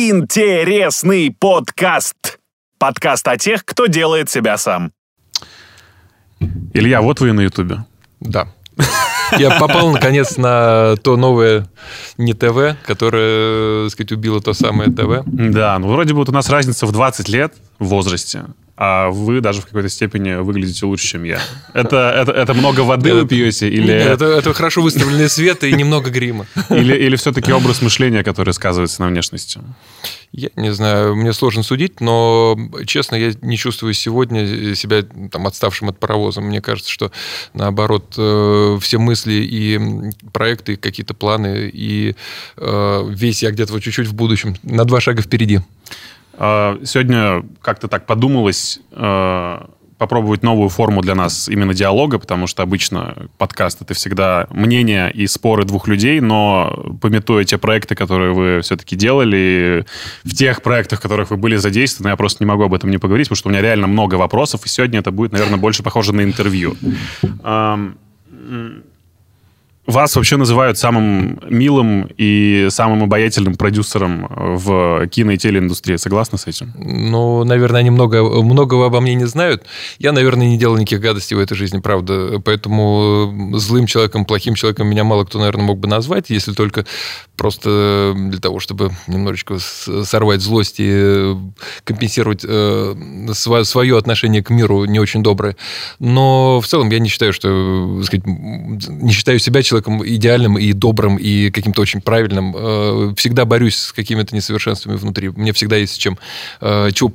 Интересный подкаст. Подкаст о тех, кто делает себя сам. Илья, вот вы и на Ютубе. Да. Я попал, наконец, на то новое не ТВ, которое, так сказать, убило то самое ТВ. Да, ну вроде бы вот у нас разница в 20 лет в возрасте, а вы даже в какой-то степени выглядите лучше, чем я. Это, это, это много воды вы пьете? Или, Это, это хорошо выставленный свет и немного грима. или, или все-таки образ мышления, который сказывается на внешности? Я не знаю, мне сложно судить, но, честно, я не чувствую сегодня себя там, отставшим от паровоза. Мне кажется, что, наоборот, э, все мысли и проекты, какие-то планы, и э, весь я где-то вот чуть-чуть в будущем, на два шага впереди. А, Сегодня как-то так подумалось э, попробовать новую форму для нас именно диалога, потому что обычно подкаст — это всегда мнение и споры двух людей, но пометуя те проекты, которые вы все-таки делали, в тех проектах, в которых вы были задействованы, я просто не могу об этом не поговорить, потому что у меня реально много вопросов, и сегодня это будет, наверное, больше похоже на интервью. Вас вообще называют самым милым и самым обаятельным продюсером в кино- и телеиндустрии. Согласны с этим? Ну, наверное, они много, многого обо мне не знают. Я, наверное, не делал никаких гадостей в этой жизни, правда. Поэтому злым человеком, плохим человеком меня мало кто, наверное, мог бы назвать, если только просто для того, чтобы немножечко сорвать злость и компенсировать э, свое отношение к миру не очень доброе. Но в целом я не считаю, что, сказать, не считаю себя человеком идеальным и добрым и каким-то очень правильным. Э, Всегда борюсь с какими-то несовершенствами внутри. Мне всегда есть с чем э, чего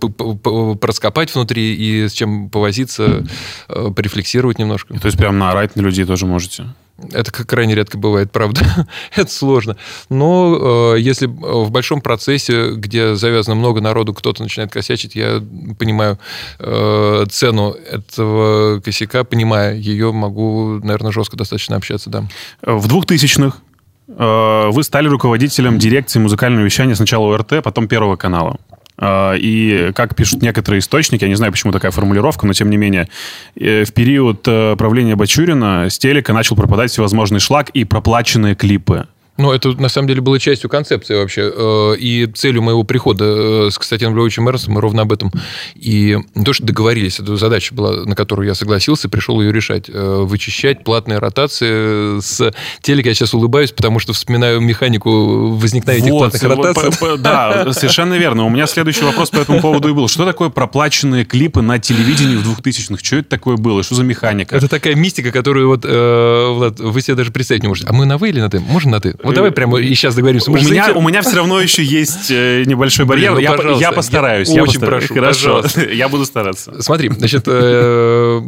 проскопать внутри и с чем повозиться, э, порефлексировать немножко. То есть прям наорать на людей тоже можете? Это крайне редко бывает, правда. Это сложно. Но э, если в большом процессе, где завязано много народу, кто-то начинает косячить, я понимаю э, цену этого косяка, понимая ее, могу, наверное, жестко достаточно общаться, да. В 2000-х э, вы стали руководителем дирекции музыкального вещания сначала ОРТ, потом Первого канала. Э, И, как пишут некоторые источники, я не знаю, почему такая формулировка, но тем не менее, э, в период э, правления Бачурина с телека начал пропадать всевозможный шлак и проплаченные клипы. Ну, это на самом деле было частью концепции вообще. Э, И целью моего прихода э, с Константином Львовичем Эрнстом мы ровно об этом. И не то, что договорились, это задача была, на которую я согласился, пришел ее решать. Э, Вычищать платные ротации с телека. Я сейчас улыбаюсь, потому что вспоминаю механику возникновения этих Вот, платных вот, ротаций. Да, совершенно верно. У меня следующий вопрос по этому поводу и был. Что такое проплаченные клипы на телевидении в 2000-х? Что это такое было? Что за механика? Это такая мистика, которую вот, Влад, вы себе даже представить не можете. А мы на вы или на ты? Можно на ты? Вот давай прямо и сейчас договоримся. У Мы же меня, у меня все равно еще есть э, небольшой барьер. Блин, ну, я постараюсь. Я я очень постараюсь. прошу, Хорошо, пожалуйста. я буду стараться. Смотри, значит, э,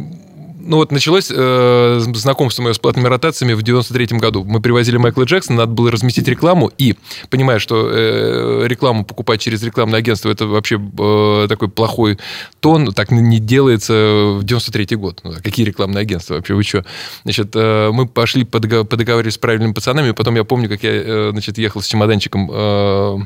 ну вот началось э, знакомство мое с платными ротациями в 93-м году. Мы привозили Майкла Джексона, надо было разместить рекламу, и, понимая, что э, рекламу покупать через рекламное агентство, это вообще э, такой плохой тон, так не делается в 93-й год. Ну, какие рекламные агентства вообще, вы что? Значит, э, мы пошли, подога- подоговаривались с правильными пацанами, потом я помню, как я, э, значит, ехал с чемоданчиком э,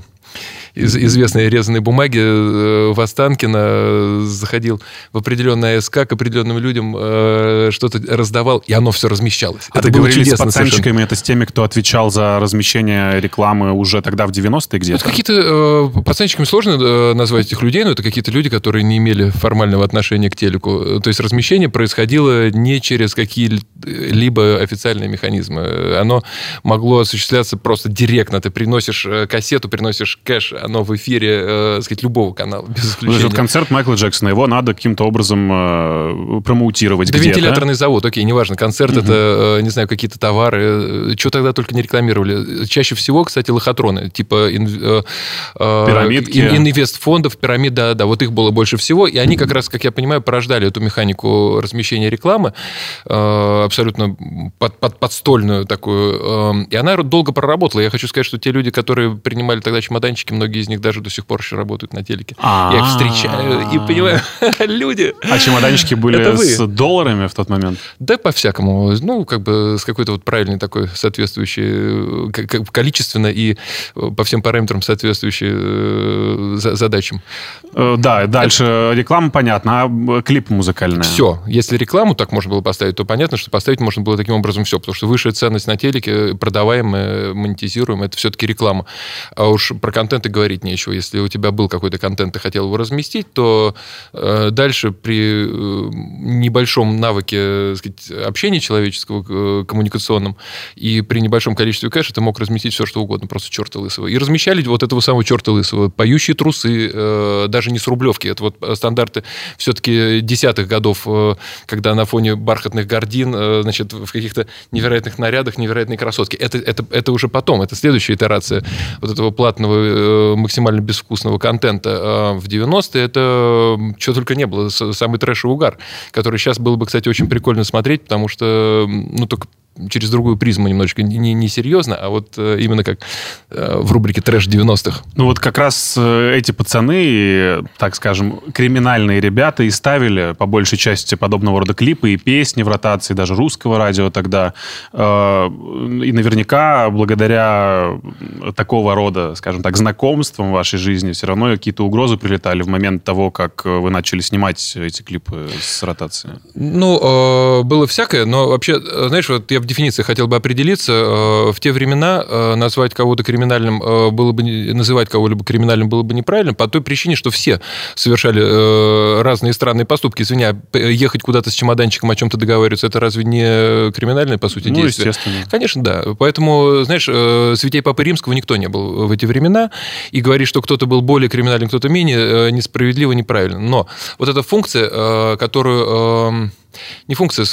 из известной резаной бумаги э, в Останкино, э, заходил в определенное АСК к определенным людям, э, что-то раздавал, и оно все размещалось. А Это было говорили с чудесно совершенно. пацанчиками, это с теми, кто отвечал за размещение рекламы уже тогда в 90-е Это где-то? какие-то э, пацанчиками сложно назвать этих людей, но это какие-то люди, которые не имели формального отношения к телеку. То есть размещение происходило не через какие-либо официальные механизмы. Оно могло осуществляться просто директно. Ты приносишь кассету, приносишь кэш, оно в эфире, э, сказать, любого канала, без исключения. вот концерт Майкла Джексона, его надо каким-то образом э, промоутировать Это где-то. вентиляторный завод, окей, неважно, концерт, это, э, не знаю, какие-то товары, что тогда только не рекламировали. Чаще всего, кстати, лохотроны, типа ин- э, э, Пирамидки. ин- инвестфондов, пирамид, да, да, вот их было больше всего, и они как раз, как я понимаю, порождали эту механику размещения рекламы, э, абсолютно под, под- подстольную такую, э, и она долго проработала. Я хочу сказать, что те люди, которые принимали тогда чемоданчики, многие из них даже до сих пор еще работают на телеке. Я их встречаю и понимаю, люди... А чемоданчики были с долларами в тот момент? Да, по-всякому. Ну, как бы с какой-то вот правильной такой соответствующей, э, количественно и э, по всем параметрам соответствующей э, за- задачам. Да, дальше реклама, понятно, а клип музыкальный? Все. Если рекламу так можно было поставить, то понятно, что поставить можно было таким образом все, потому что высшая ценность на телеке, продаваемая, монетизируемая, это все-таки реклама. А уж про контент и говорить нечего. Если у тебя был какой-то контент, ты хотел его разместить, то э, дальше при э, небольшом навыке сказать, общения человеческого, э, коммуникационном, и при небольшом количестве кэша ты мог разместить все, что угодно, просто черта лысого. И размещали вот этого самого черта лысого. Поющие трусы, э, даже не с рублевки. Это вот стандарты все-таки десятых годов, э, когда на фоне бархатных гордин, э, значит, в каких-то невероятных нарядах, невероятные красотки. Это, это, это уже потом, это следующая итерация вот этого платного, максимально безвкусного контента. А в 90-е это что только не было, самый трэш и угар, который сейчас было бы, кстати, очень прикольно смотреть, потому что, ну, только через другую призму немножечко не, не серьезно, а вот э, именно как э, в рубрике «Трэш 90-х». Ну вот как раз э, эти пацаны, так скажем, криминальные ребята и ставили по большей части подобного рода клипы и песни в ротации, даже русского радио тогда. И наверняка благодаря такого рода, скажем так, знакомствам в вашей жизни все равно какие-то угрозы прилетали в момент того, как вы начали снимать эти клипы с ротации. Ну, было всякое, но вообще, знаешь, вот я в дефиниции хотел бы определиться. Э, в те времена э, назвать кого-то криминальным э, было бы, называть кого-либо криминальным было бы неправильно, по той причине, что все совершали разные странные поступки. Извиня, ехать куда-то с чемоданчиком о чем-то договариваться, это разве не криминальное, по сути, ну, действие? естественно. Конечно, да. Поэтому, знаешь, святей Папы Римского никто не был в эти времена, и говорить, что кто-то был более криминальным, кто-то менее, несправедливо, неправильно. Но вот эта функция, которую эм, не функция,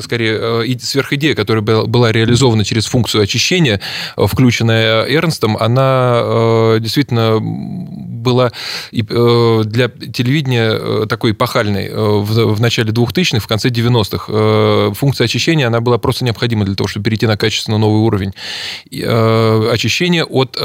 скорее, э, сверхидея, которая была реализована через функцию очищения, э, включенная Эрнстом, она э, действительно была для телевидения такой эпохальной в начале 2000-х, в конце 90-х. Функция очищения, она была просто необходима для того, чтобы перейти на качественно новый уровень. Очищение от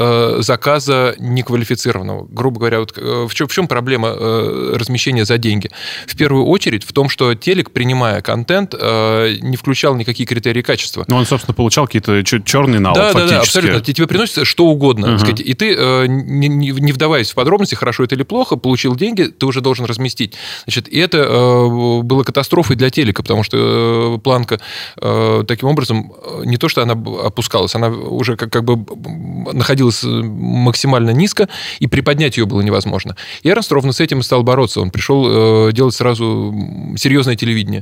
заказа неквалифицированного. Грубо говоря, вот в чем, проблема размещения за деньги? В первую очередь в том, что телек принимая контент, э, не включал никакие критерии качества. Ну, он, собственно, получал какие-то черные налог, да, фактически. Да, да, абсолютно. Тебе приносится что угодно. Uh-huh. Сказать, и ты, э, не, не вдаваясь в подробности, хорошо это или плохо, получил деньги, ты уже должен разместить. Значит, и это э, было катастрофой для телека, потому что планка таким образом не то, что она опускалась, она уже как, как бы находилась максимально низко, и приподнять ее было невозможно. И Эрнст ровно с этим и стал бороться. Он пришел делать сразу серьезное телевидение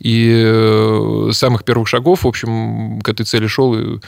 И э, с самых первых шагов, в общем, к этой цели шел, и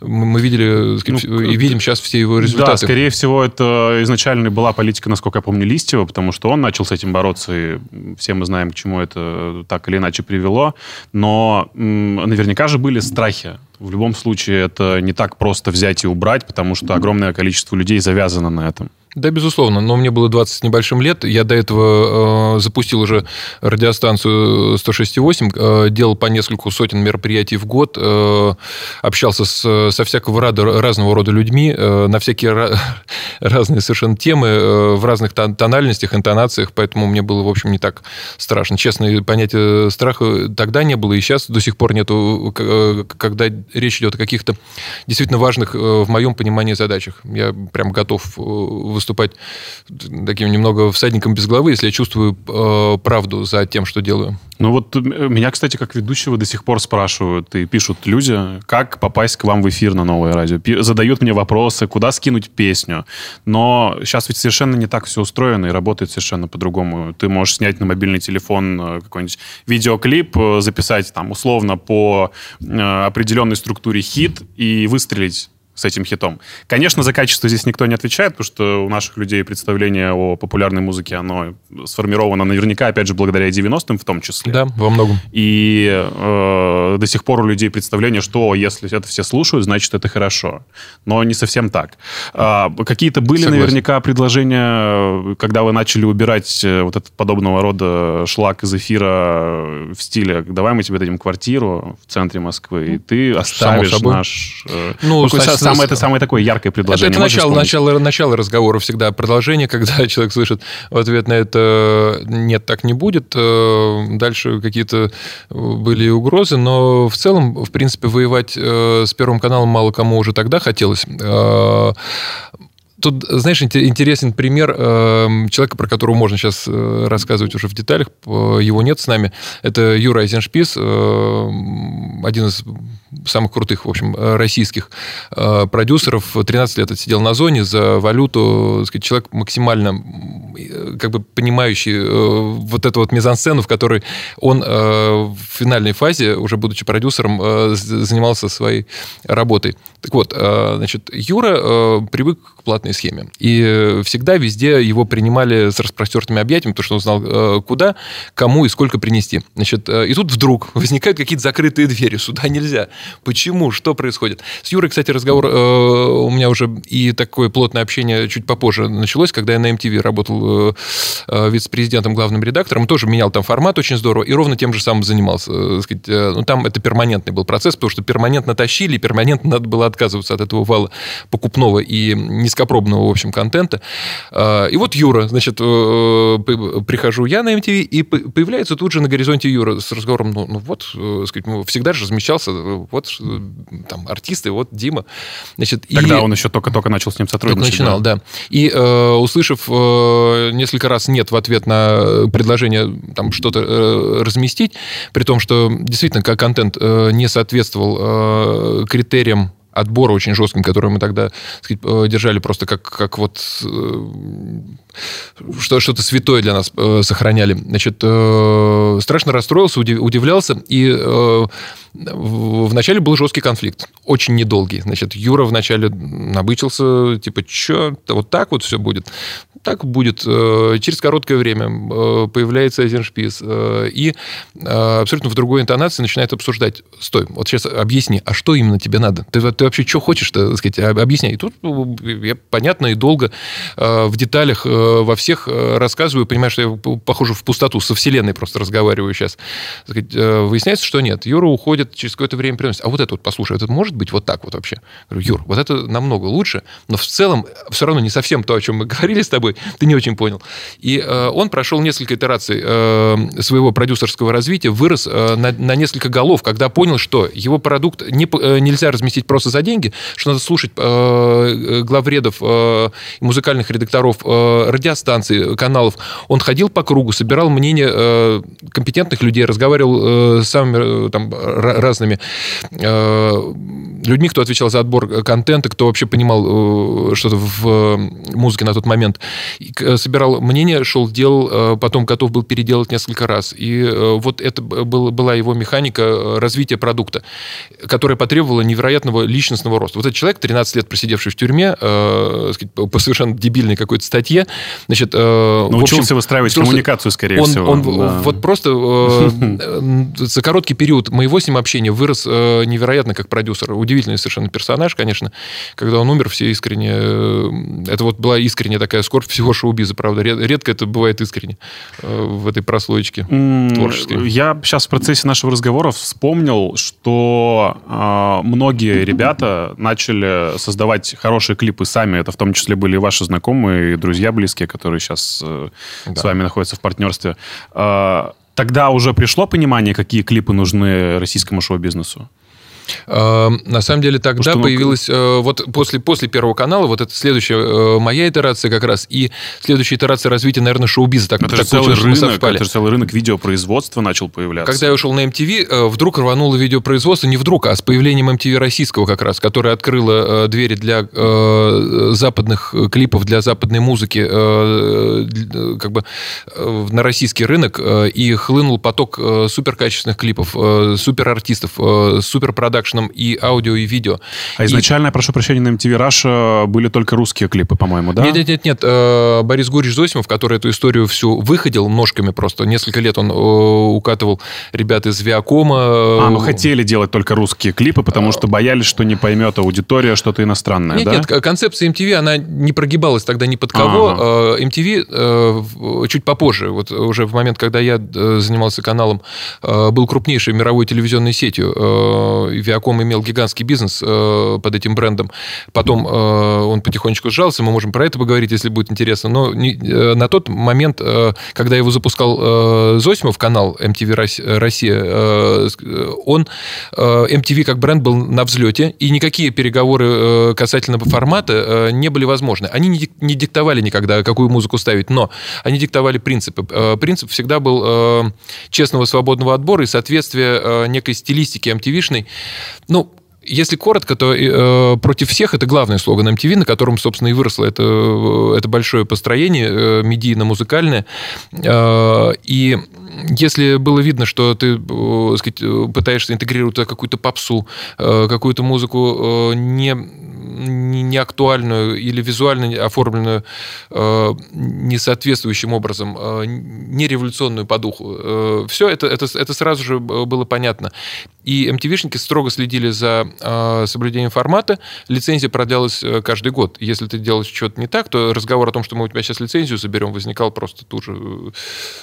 мы видели, ну, и видим сейчас все его результаты. Да, скорее всего, это изначально была политика, насколько я помню, Листьева, потому что он начал с этим бороться, и все мы знаем, к чему это так или иначе привело. Но наверняка же были страхи в любом случае это не так просто взять и убрать, потому что огромное количество людей завязано на этом. Да, безусловно. Но мне было 20 с небольшим лет. Я до этого э, запустил уже радиостанцию 106.8, э, делал по нескольку сотен мероприятий в год, э, общался с, со всякого рода, разного рода людьми э, на всякие разные совершенно темы, в разных тональностях, интонациях, поэтому мне было, в общем, не так страшно. Честно, понятия страха тогда не было, и сейчас до сих пор нету, когда речь идет о каких-то действительно важных в моем понимании задачах. Я прям готов выступать таким немного всадником без головы, если я чувствую правду за тем, что делаю. Ну вот э, меня, кстати, как ведущего до сих пор спрашивают и пишут люди, как попасть к вам в эфир на новое радио. Задают мне вопросы, куда скинуть песню. Но сейчас ведь совершенно не так все устроено и работает совершенно по-другому. Ты можешь снять на мобильный телефон э, какой-нибудь видеоклип, э, записать там условно по определенной структуре хит и выстрелить с этим хитом. Конечно, за качество здесь никто не отвечает, потому что у наших людей представление о популярной музыке, оно сформировано наверняка, опять же, благодаря 90-м в том числе. Да, во многом. И э, до сих пор у людей представление, что если это все слушают, значит, это хорошо. Но не совсем так. А, какие-то были Согласен. наверняка предложения, когда вы начали убирать э, вот этот подобного рода шлак из эфира в стиле «давай мы тебе дадим квартиру в центре Москвы, и ты оставишь наш...» э, Ну, ну самое, это самое такое яркое предложение. Это, это начало, начало, начало разговора всегда. Продолжение, когда человек слышит в ответ на это «нет, так не будет». Э, дальше какие-то были угрозы, но в целом, в принципе, воевать э, с Первым каналом мало кому уже тогда хотелось. Э, Тут, знаешь, интересен пример человека, про которого можно сейчас рассказывать уже в деталях. Его нет с нами. Это Юра Айзеншпис, один из самых крутых, в общем, российских продюсеров. 13 лет отсидел на зоне за валюту. Сказать, человек максимально как бы понимающий вот эту вот мизансцену, в которой он в финальной фазе, уже будучи продюсером, занимался своей работой. Так вот, значит, Юра привык к платной схеме. И всегда везде его принимали с распростертыми объятиями, потому что он знал, э, куда, кому и сколько принести. Значит, э, и тут вдруг возникают какие-то закрытые двери. Сюда нельзя. Почему? Что происходит? С Юрой, кстати, разговор э, у меня уже и такое плотное общение чуть попозже началось, когда я на MTV работал вице-президентом, главным редактором. Тоже менял там формат очень здорово и ровно тем же самым занимался. Ну, там это перманентный был процесс, потому что перманентно тащили, перманентно надо было отказываться от этого вала покупного и низкопробного, в общем, контента. А, и вот Юра, значит, э, прихожу я на MTV, и появляется тут же на горизонте Юра с разговором, ну, ну вот, э, сказать, ну, всегда же размещался, вот там артисты, вот Дима. Значит, Тогда и... он еще только-только начал с ним сотрудничать. Только начинал, да. да. И э, услышав э, несколько раз нет в ответ на предложение там что-то э, разместить, при том, что действительно как контент э, не соответствовал э, критериям отбора очень жестким, который мы тогда сказать, э, держали просто как, как вот э, что, что-то святое для нас э, сохраняли. Значит, страшно расстроился, удивлялся, и вначале был жесткий конфликт, очень недолгий. Значит, Юра вначале набычился, типа, что, вот так вот все будет. Так будет. Через короткое время появляется Эйзеншпис, и абсолютно в другой интонации начинает обсуждать. Стой, вот сейчас объясни, а что именно тебе надо? Ты, ты вообще что хочешь, так сказать, объясняй. И тут ну, я понятно и долго э, в деталях э, во всех э, рассказываю, понимаю, что я похоже в пустоту, со вселенной просто разговариваю сейчас. Сказать, выясняется, что нет. Юра уходит, через какое-то время приносит. А вот это вот, послушай, это может быть вот так вот вообще? говорю, Юр, вот это намного лучше, но в целом все равно не совсем то, о чем мы говорили с тобой, ты не очень понял. И он прошел несколько итераций своего продюсерского развития, вырос на, несколько голов, когда понял, что его продукт не, нельзя разместить просто за деньги, что надо слушать э, главредов, э, музыкальных редакторов э, радиостанций, каналов. Он ходил по кругу, собирал мнение э, компетентных людей, разговаривал э, с самыми э, там, разными э, людьми, кто отвечал за отбор контента, кто вообще понимал э, что-то в музыке на тот момент. И, э, собирал мнение, шел, делал, э, потом готов был переделать несколько раз. И э, вот это был, была его механика э, развития продукта, которая потребовала невероятного личностного роста. Вот этот человек, 13 лет просидевший в тюрьме, э, по совершенно дебильной какой-то статье, значит... Э, Научился общем, выстраивать коммуникацию, скорее он, всего. Он да. вот просто э, за короткий период моего с ним общения вырос э, невероятно как продюсер. Удивительный совершенно персонаж, конечно. Когда он умер, все искренне... Э, это вот была искренняя такая скорбь всего шоу-биза, правда. Редко это бывает искренне э, в этой прослоечке творческой. Я сейчас в процессе нашего разговора вспомнил, что э, многие ребята начали создавать хорошие клипы сами. Это в том числе были ваши знакомые и друзья близкие, которые сейчас э, да. с вами находятся в партнерстве. Э, тогда уже пришло понимание, какие клипы нужны российскому шоу-бизнесу? Эм, на самом деле тогда что, ну, появилась, ну... вот после, после Первого канала, вот это следующая э, моя итерация как раз, и следующая итерация развития, наверное, шоу-биза. Так, это, так целый рынок, это же целый рынок видеопроизводства начал появляться. Когда я ушел на MTV, э, вдруг рвануло видеопроизводство, не вдруг, а с появлением MTV российского как раз, которое открыло двери для э, западных клипов, для западной музыки э, как бы э, на российский рынок, э, и хлынул поток э, суперкачественных клипов, э, суперартистов, э, суперпродакшн продакшеном и аудио, и видео. А изначально, и... прошу прощения, на MTV Russia были только русские клипы, по-моему, да? Нет, нет, нет, нет. Э, Борис Гурич Зосимов, который эту историю всю выходил ножками просто, несколько лет он э, укатывал ребят из Виакома. А, ну хотели делать только русские клипы, потому что боялись, что не поймет аудитория что-то иностранное, нет, да? Нет, концепция MTV, она не прогибалась тогда ни под кого. Ага. MTV э, чуть попозже, вот уже в момент, когда я занимался каналом, был крупнейшей мировой телевизионной сетью Viacom имел гигантский бизнес э, под этим брендом. Потом э, он потихонечку сжался, мы можем про это поговорить, если будет интересно. Но не, э, на тот момент, э, когда его запускал э, Зосимов, канал MTV Россия, э, он, э, MTV как бренд был на взлете, и никакие переговоры э, касательно формата э, не были возможны. Они не, не диктовали никогда, какую музыку ставить, но они диктовали принципы. Э, принцип всегда был э, честного свободного отбора и соответствия э, некой стилистики MTV-шной. Ну, если коротко, то э, против всех это главный слоган MTV, на котором, собственно, и выросло это, э, это большое построение э, медийно-музыкальное. Э, и если было видно, что ты э, сказать, пытаешься интегрировать какую-то попсу, э, какую-то музыку э, не не актуальную или визуально оформленную э, несоответствующим образом, э, не революционную по духу. Э, все это, это, это сразу же было понятно. И MTV-шники строго следили за соблюдением формата. Лицензия продлялась каждый год. Если ты делаешь что-то не так, то разговор о том, что мы у тебя сейчас лицензию заберем, возникал просто тут же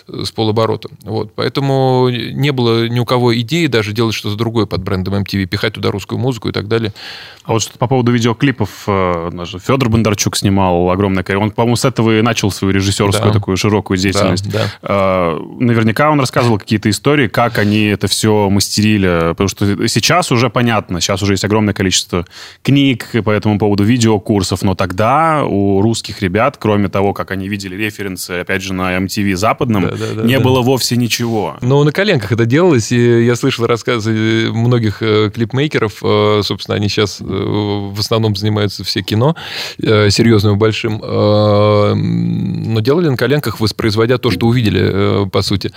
с полоборота. Вот. Поэтому не было ни у кого идеи даже делать что-то другое под брендом MTV, пихать туда русскую музыку и так далее. А вот что по поводу видеоклипов, даже Федор Бондарчук снимал огромное Он, по-моему, с этого и начал свою режиссерскую да. такую широкую деятельность. Да, да. А, наверняка он рассказывал какие-то истории, как они это все мастерили. Потому что сейчас уже понятно, сейчас уже есть огромное количество книг по этому поводу, видеокурсов. Но тогда у русских ребят, кроме того, как они видели референсы, опять же, на MTV западном, да, да, да, не да. было вовсе ничего. Ну, на коленках это делалось, и я слышал рассказы многих э, клипмейкеров. Э, собственно, они сейчас э, в основном занимаются все кино э, серьезным и большим, э, но делали на коленках, воспроизводя то, что увидели, э, по сути.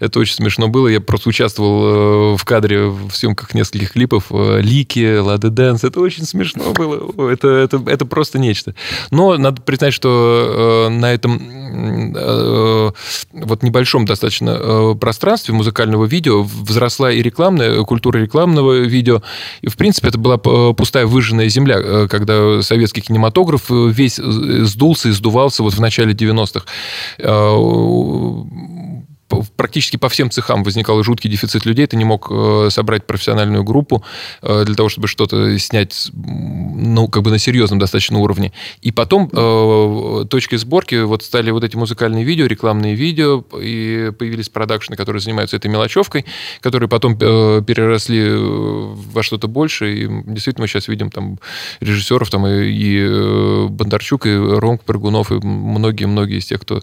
Это очень смешно было. Я просто участвовал в кадре в съемках нескольких клипов. Лики, Лады Дэнс. Это очень смешно было. Это, это, это просто нечто. Но надо признать, что на этом вот небольшом достаточно пространстве музыкального видео взросла и рекламная культура рекламного видео. И, в принципе, это была пустая выжженная земля, когда советский кинематограф э, весь э, сдулся и сдувался вот в начале 90-х практически по всем цехам возникал жуткий дефицит людей. Ты не мог э, собрать профессиональную группу э, для того, чтобы что-то снять, ну, как бы на серьезном достаточно уровне. И потом э, точкой сборки вот стали вот эти музыкальные видео, рекламные видео, и появились продакшны, которые занимаются этой мелочевкой, которые потом переросли во что-то большее. И действительно мы сейчас видим там режиссеров, там и, и Бондарчук, и Ромк Прыгунов, и многие-многие из тех, кто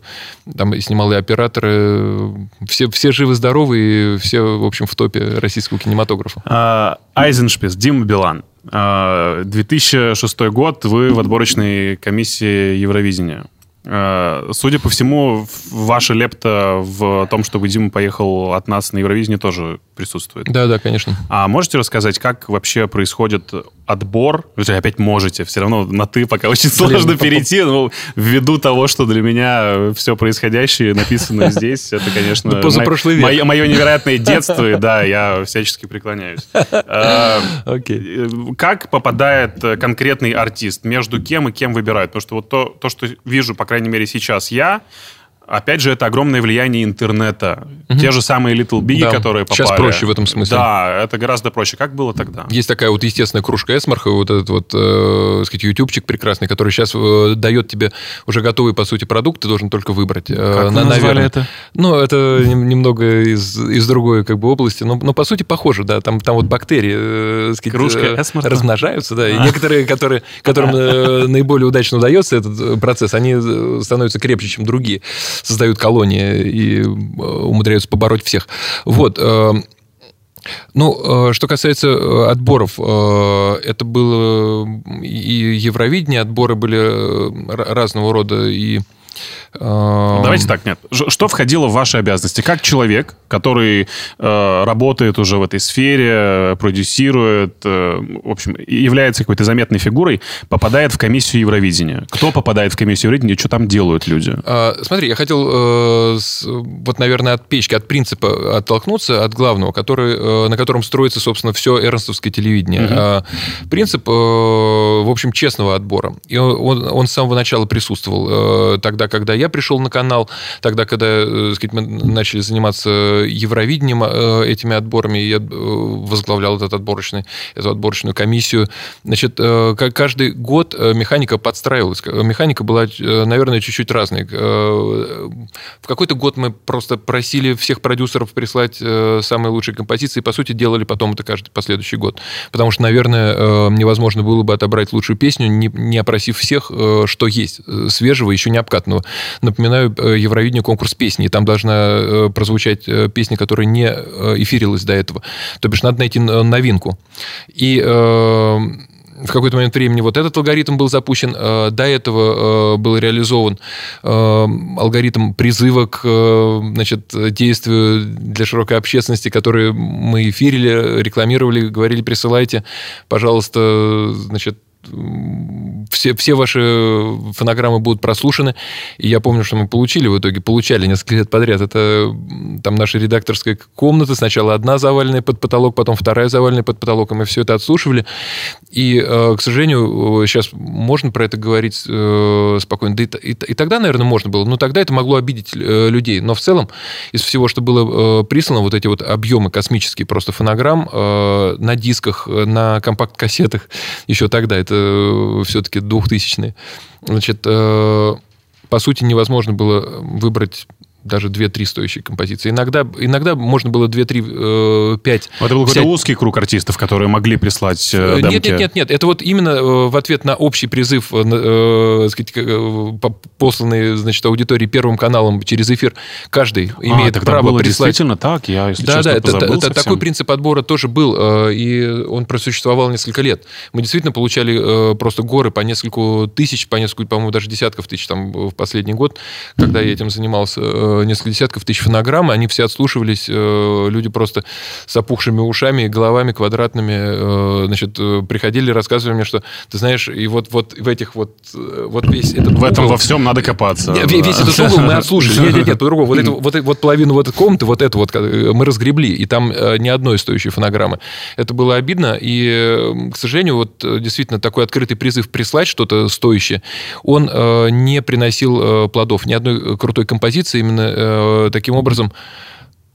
там снимал и операторы, все, все живы-здоровы и все, в общем, в топе российского кинематографа. А, Айзеншпис, Дима Билан. 2006 а, год, вы в отборочной комиссии Евровидения. А, судя по всему, ваша лепта в том, чтобы Дима поехал от нас на Евровидение, тоже присутствует. Да, да, конечно. А можете рассказать, как вообще происходит отбор? Вы опять можете, все равно на «ты» пока очень сложно перейти, но ввиду того, что для меня все происходящее написано здесь, это, конечно, ну, мое, невероятное детство, и да, я всячески преклоняюсь. А, как попадает конкретный артист? Между кем и кем выбирают? Потому что вот то что вижу, по крайней мере, сейчас я, Опять же, это огромное влияние интернета. Угу. Те же самые Little Big, да. которые попали. Сейчас проще в этом смысле. Да, это гораздо проще. Как было тогда? Есть такая вот естественная кружка Эсмарха, вот этот вот, э, сказать, ютубчик прекрасный, который сейчас э, дает тебе уже готовый, по сути, продукт, ты должен только выбрать. Э, как на, вы назвали это? Ну, это немного из, из другой как бы области, но, но по сути похоже, да. Там, там вот бактерии, э, сказать, кружка э, Эсмарха? размножаются, да. А. И некоторые, которые, которым э, наиболее удачно удается этот процесс, они становятся крепче, чем другие создают колонии и э, умудряются побороть всех. Вот. Э, ну, э, что касается отборов, это было и Евровидение, отборы были разного рода, и Давайте так, нет. Что входило в ваши обязанности? Как человек, который э, работает уже в этой сфере, продюсирует, э, в общем, является какой-то заметной фигурой, попадает в комиссию Евровидения? Кто попадает в комиссию Евровидения и что там делают люди? А, смотри, я хотел, э, с, вот, наверное, от печки, от принципа оттолкнуться, от главного, который, э, на котором строится, собственно, все эрнстовское телевидение. Угу. А, принцип, в общем, честного отбора. И он, он с самого начала присутствовал. Тогда, когда я пришел на канал, тогда, когда э, сказать, мы начали заниматься Евровидением, э, этими отборами, я возглавлял этот отборочный, эту отборочную комиссию. Значит, каждый год механика подстраивалась. Механика была, наверное, чуть-чуть разной. В какой-то год мы просто просили всех продюсеров прислать самые лучшие композиции, и, по сути, делали потом это каждый последующий год. Потому что, наверное, невозможно было бы отобрать лучшую песню, не, не опросив всех, что есть свежего, еще не обкатанного. Напоминаю, Евровидение конкурс песни, и там должна прозвучать песня, которая не эфирилась до этого. То бишь, надо найти новинку. И в какой-то момент времени вот этот алгоритм был запущен, до этого был реализован алгоритм призыва к значит, действию для широкой общественности, который мы эфирили, рекламировали, говорили, присылайте, пожалуйста, значит, все, все ваши фонограммы будут прослушаны. И я помню, что мы получили в итоге, получали несколько лет подряд. Это там наша редакторская комната. Сначала одна заваленная под потолок, потом вторая заваленная под потолок. И мы все это отслушивали. И, э, к сожалению, сейчас можно про это говорить э, спокойно. Да и, и, и тогда, наверное, можно было. Но тогда это могло обидеть э, людей. Но в целом, из всего, что было прислано, вот эти вот объемы космические просто фонограмм на дисках, на компакт-кассетах еще тогда, это Э, все-таки двухтысячные. Значит, э, по сути, невозможно было выбрать даже 2-3 стоящие композиции. Иногда, иногда можно было 2-3, 5. Это был какой-то узкий круг артистов, которые могли прислать э, демки. Нет, нет, нет, нет. Это вот именно э, в ответ на общий призыв, э, э сказать, э, посланный, значит, аудитории Первым каналом через эфир, каждый а, имеет право было прислать. действительно так? Я, если да, честно, да, это, это, такой принцип отбора тоже был, и он просуществовал несколько лет. Мы действительно получали просто горы по несколько тысяч, по несколько, по-моему, даже десятков тысяч там в последний год, когда я этим занимался несколько десятков тысяч фонограмм, они все отслушивались, э, люди просто с опухшими ушами, головами квадратными, э, значит, э, приходили, рассказывали мне, что, ты знаешь, и вот, вот в этих вот, вот весь этот В этом во всем надо копаться. Весь, да. весь этот угол мы отслушали. Нет, нет, нет, по-другому. Вот, это, вот, вот половину вот этой комнаты, вот эту вот мы разгребли, и там ни одной стоящей фонограммы. Это было обидно, и, к сожалению, вот действительно такой открытый призыв прислать что-то стоящее, он не приносил плодов. Ни одной крутой композиции именно Э, таким образом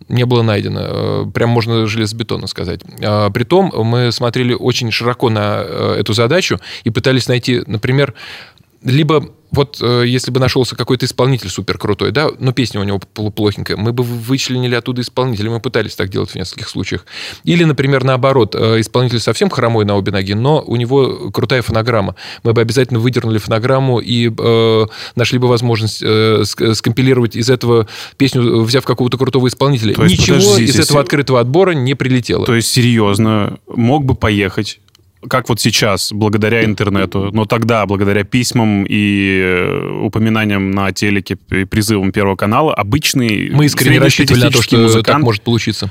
не было найдено. Э, прям можно железобетонно сказать. А, притом мы смотрели очень широко на э, эту задачу и пытались найти, например, либо вот э, если бы нашелся какой-то исполнитель супер крутой, да, но песня у него плохенькая, мы бы вычленили оттуда исполнителя, мы пытались так делать в нескольких случаях. Или, например, наоборот, э, исполнитель совсем хромой на обе ноги, но у него крутая фонограмма. Мы бы обязательно выдернули фонограмму и э, нашли бы возможность э, скомпилировать из этого песню, взяв какого-то крутого исполнителя. То есть, Ничего из этого открытого отбора не прилетело. То есть, серьезно, мог бы поехать как вот сейчас, благодаря интернету, но тогда, благодаря письмам и э, упоминаниям на телеке и призывам Первого канала, обычный Мы искренне рассчитывали на то, что музыкант... так может получиться.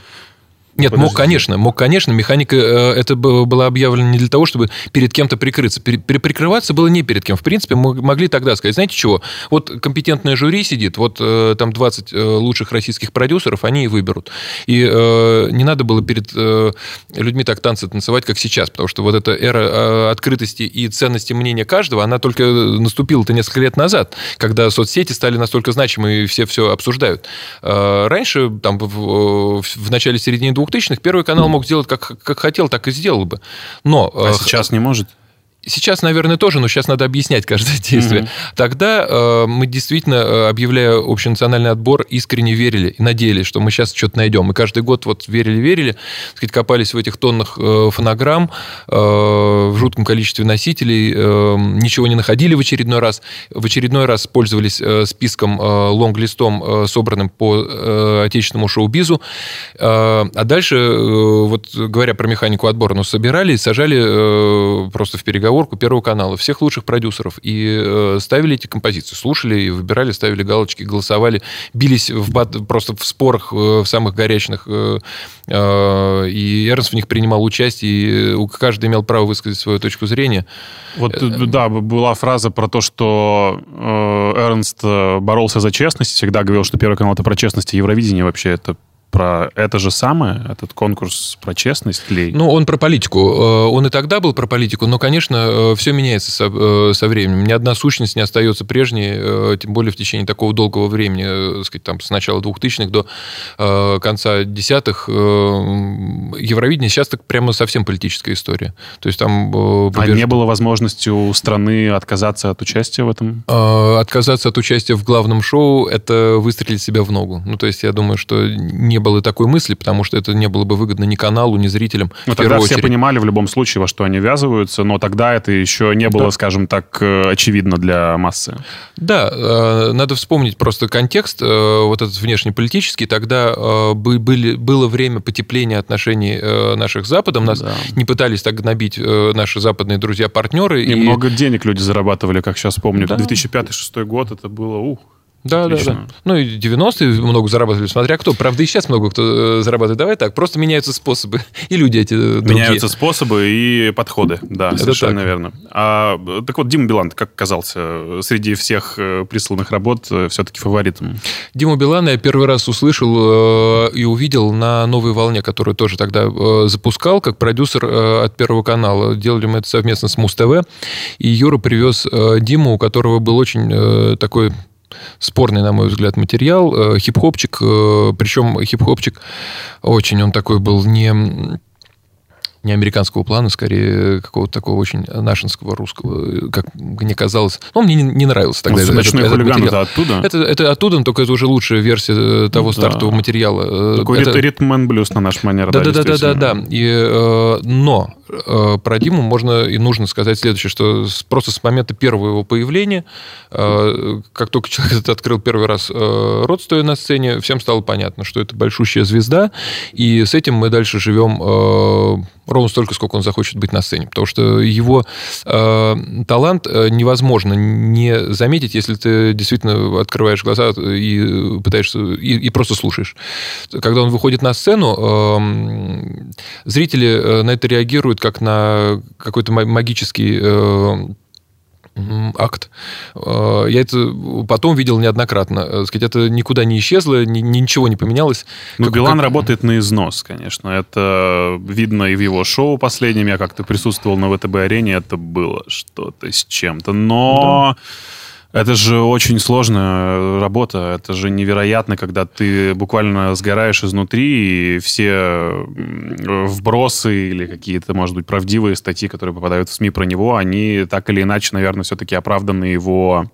Нет, Подожди. мог, конечно, мог, конечно. Механика э, это была объявлена не для того, чтобы перед кем-то прикрыться. Прикрываться было не перед кем. В принципе, мы могли тогда сказать, знаете чего? Вот компетентное жюри сидит, вот э, там 20 э, лучших российских продюсеров, они и выберут. И не надо было перед людьми так танцы танцевать, как сейчас, потому что вот эта эра открытости и ценности мнения каждого, она только наступила-то несколько лет назад, когда соцсети стали настолько значимы и все все обсуждают. Раньше, там, в, в начале середины 2000-х Первый канал мог сделать как, как хотел, так и сделал бы. Но... А э, сейчас не может? Сейчас, наверное, тоже, но сейчас надо объяснять каждое действие. Mm-hmm. Тогда э, мы действительно, э, объявляя общенациональный отбор, искренне верили и надеялись, что мы сейчас что-то найдем. И каждый год вот верили-верили, сказать, копались в этих тоннах э, фонограмм, э, в жутком количестве носителей, э, ничего не находили в очередной раз. В очередной раз пользовались э, списком, э, лонг-листом, э, собранным по э, отечественному шоу-бизу. Э, а дальше, э, вот говоря про механику отбора, ну, собирали, сажали э, просто в переговоры оговорку Первого канала, всех лучших продюсеров, и э, ставили эти композиции, слушали, и выбирали, ставили галочки, голосовали, бились в бат, просто в спорах, э, в самых горячных, э, э, и Эрнст в них принимал участие, и каждый имел право высказать свою точку зрения. Вот, э, да, была фраза про то, что э, Эрнст боролся за честность, всегда говорил, что Первый канал — это про честность, и Евровидение вообще это про это же самое, этот конкурс про честность ли? Ну, он про политику. Э, он и тогда был про политику, но, конечно, все меняется со, со временем. Ни одна сущность не остается прежней, тем более в течение такого долгого времени, сказать, там, с начала 2000-х до конца десятых. Евровидение сейчас так прямо совсем политическая история. То есть там... Побеж... А не было возможности у страны отказаться от участия в этом? Отказаться от участия в главном шоу – это выстрелить себя в ногу. Ну, то есть я думаю, что не было такой мысли, потому что это не было бы выгодно ни каналу, ни зрителям. Ну, тогда все очередь. понимали в любом случае, во что они ввязываются, но тогда это еще не было, да. скажем так, э, очевидно для массы. Да, э, надо вспомнить просто контекст, э, вот этот внешнеполитический. Тогда были, было время потепления отношений наших с Западом. Нас да. не пытались так гнобить наши западные друзья-партнеры. И, и много денег люди зарабатывали, как сейчас помню. Да. 2005-2006 год это было, ух, да, Отлично. да, да. Ну и 90-е много зарабатывали, смотря кто. Правда, и сейчас много кто э, зарабатывает. Давай так, просто меняются способы. И люди эти другие. Меняются способы и подходы, да, Это совершенно так. верно. А, так вот, Дима Билан, как оказался среди всех э, присланных работ э, все-таки фаворитом? Диму Билана я первый раз услышал и увидел на «Новой волне», которую тоже тогда запускал, как продюсер от Первого канала. Делали мы это совместно с Муз-ТВ. И Юра привез Диму, у которого был очень такой спорный, на мой взгляд, материал. Э, хип-хопчик, э, причем хип-хопчик очень он такой был не не американского плана, скорее какого-то такого очень нашинского русского, как мне казалось. Ну, мне не, не нравился тогда ну, этот, этот, хулиган это оттуда? Это, это оттуда, но только это уже лучшая версия э, того да. стартового материала. Такой это... ритм блюз на наш манер. Да, да, да, да, да, да. И, э, но э, про Диму можно и нужно сказать следующее, что с, просто с момента первого его появления, э, как только человек этот открыл первый раз э, рот, стоя на сцене, всем стало понятно, что это большущая звезда, и с этим мы дальше живем э, ровно столько, сколько он захочет быть на сцене. Потому что его э, талант э, невозможно не заметить, если ты действительно открываешь глаза и пытаешься и, и просто слушаешь. Когда он выходит на сцену, э, зрители на это реагируют как на какой-то магический э, акт. Э, я это потом видел неоднократно. Э, сказать, это никуда не исчезло, ничего не поменялось. Ну, как, Билан как... работает на износ, конечно. Это видно и в его шоу последнем. Я как-то присутствовал на ВТБ-арене, это было что-то с чем-то. Но... Да это же очень сложная работа. Это же невероятно, когда ты буквально сгораешь изнутри, и все вбросы или какие-то, может быть, правдивые статьи, которые попадают в СМИ про него, они так или иначе, наверное, все-таки оправданы его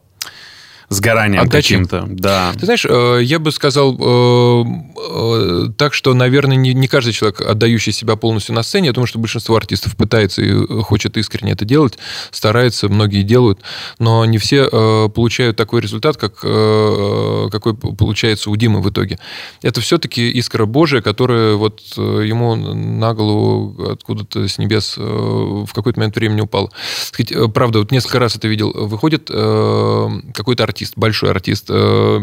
сгоранием Отдачи. каким-то. Да. Ты знаешь, э, я бы сказал э, э, так, что, наверное, не каждый человек, отдающий себя полностью на сцене, я думаю, что большинство артистов пытается и хочет искренне это делать, старается, многие делают, но не все получают такой результат, как какой получается у Димы в итоге. Это все-таки искра Божия, которая вот ему на голову откуда-то с небес в какой-то момент времени упала. Правда, вот несколько раз это видел. Выходит какой-то артист, артист, большой артист, э,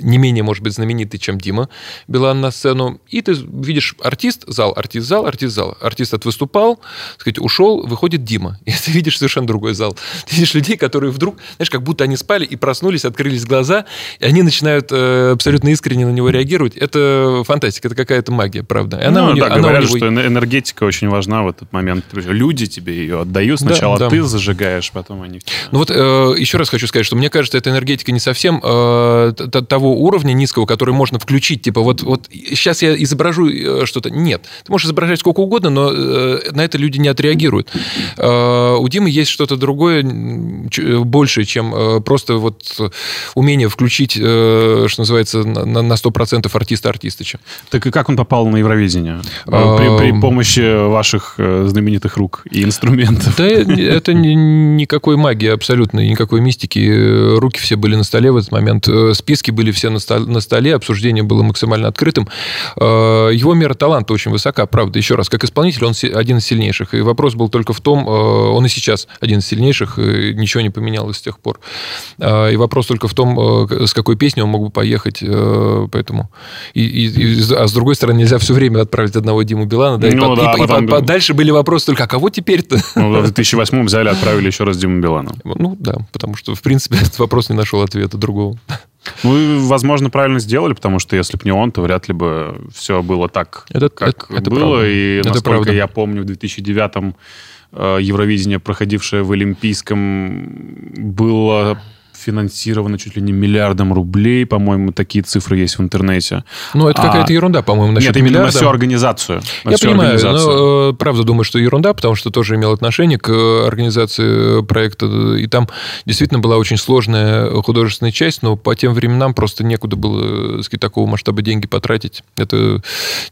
не менее, может быть, знаменитый, чем Дима Билан на сцену, и ты видишь артист, зал, артист, зал, артист, зал. Артист отвыступал, сказать, ушел, выходит Дима, и ты видишь совершенно другой зал. Ты видишь людей, которые вдруг, знаешь, как будто они спали и проснулись, открылись глаза, и они начинают э, абсолютно искренне на него реагировать. Это фантастика, это какая-то магия, правда. И она ну, у него, да, она говорят, у него... что энергетика очень важна в этот момент. Люди тебе ее отдают, сначала да, да. ты зажигаешь, потом они... Ну вот э, еще раз хочу сказать, что мне кажется, эта энергетика энергетика не совсем э, того уровня низкого, который можно включить. Типа вот, вот сейчас я изображу э, что-то. Нет. Ты можешь изображать сколько угодно, но э, на это люди не отреагируют. Э, у Димы есть что-то другое, большее, чем э, просто вот умение включить, э, что называется, на, на 100% артиста Артистыча. Так и как он попал на Евровидение? Э, при, при помощи ваших э, знаменитых рук и инструментов? Да, это никакой магии абсолютно, никакой мистики. Руки все были на столе в этот момент, э, списки были все на столе, обсуждение было максимально открытым. Э, его мера таланта очень высока, правда. Еще раз, как исполнитель он один из сильнейших. И вопрос был только в том, э, он и сейчас один из сильнейших, и ничего не поменялось с тех пор. И вопрос только в том, с какой песней он мог бы поехать. Поэтому... И, и, а с другой стороны, нельзя все время отправить одного Диму Билана. Да, ну, и, да, и, потом... и дальше были вопросы только, а кого теперь-то? Ну, в 2008 взяли, отправили еще раз Диму Билана. Ну, да, потому что, в принципе, этот вопрос не нашел ответа другого. Ну, возможно, правильно сделали, потому что если бы не он, то вряд ли бы все было так, Это- как это- это было. правда. И, Это насколько правда. я помню, в 2009-м э, Евровидение, проходившее в Олимпийском, было финансировано чуть ли не миллиардом рублей, по-моему, такие цифры есть в интернете. Ну, это А, какая-то ерунда, по-моему, насчет Нет, именно миллиарда. на всю организацию. На Я всю понимаю, организацию. но э, правда думаю, что ерунда, потому что тоже имел отношение к э, организации проекта. И там действительно была очень сложная художественная часть, но по тем временам просто некуда было сказать, такого масштаба деньги потратить. Это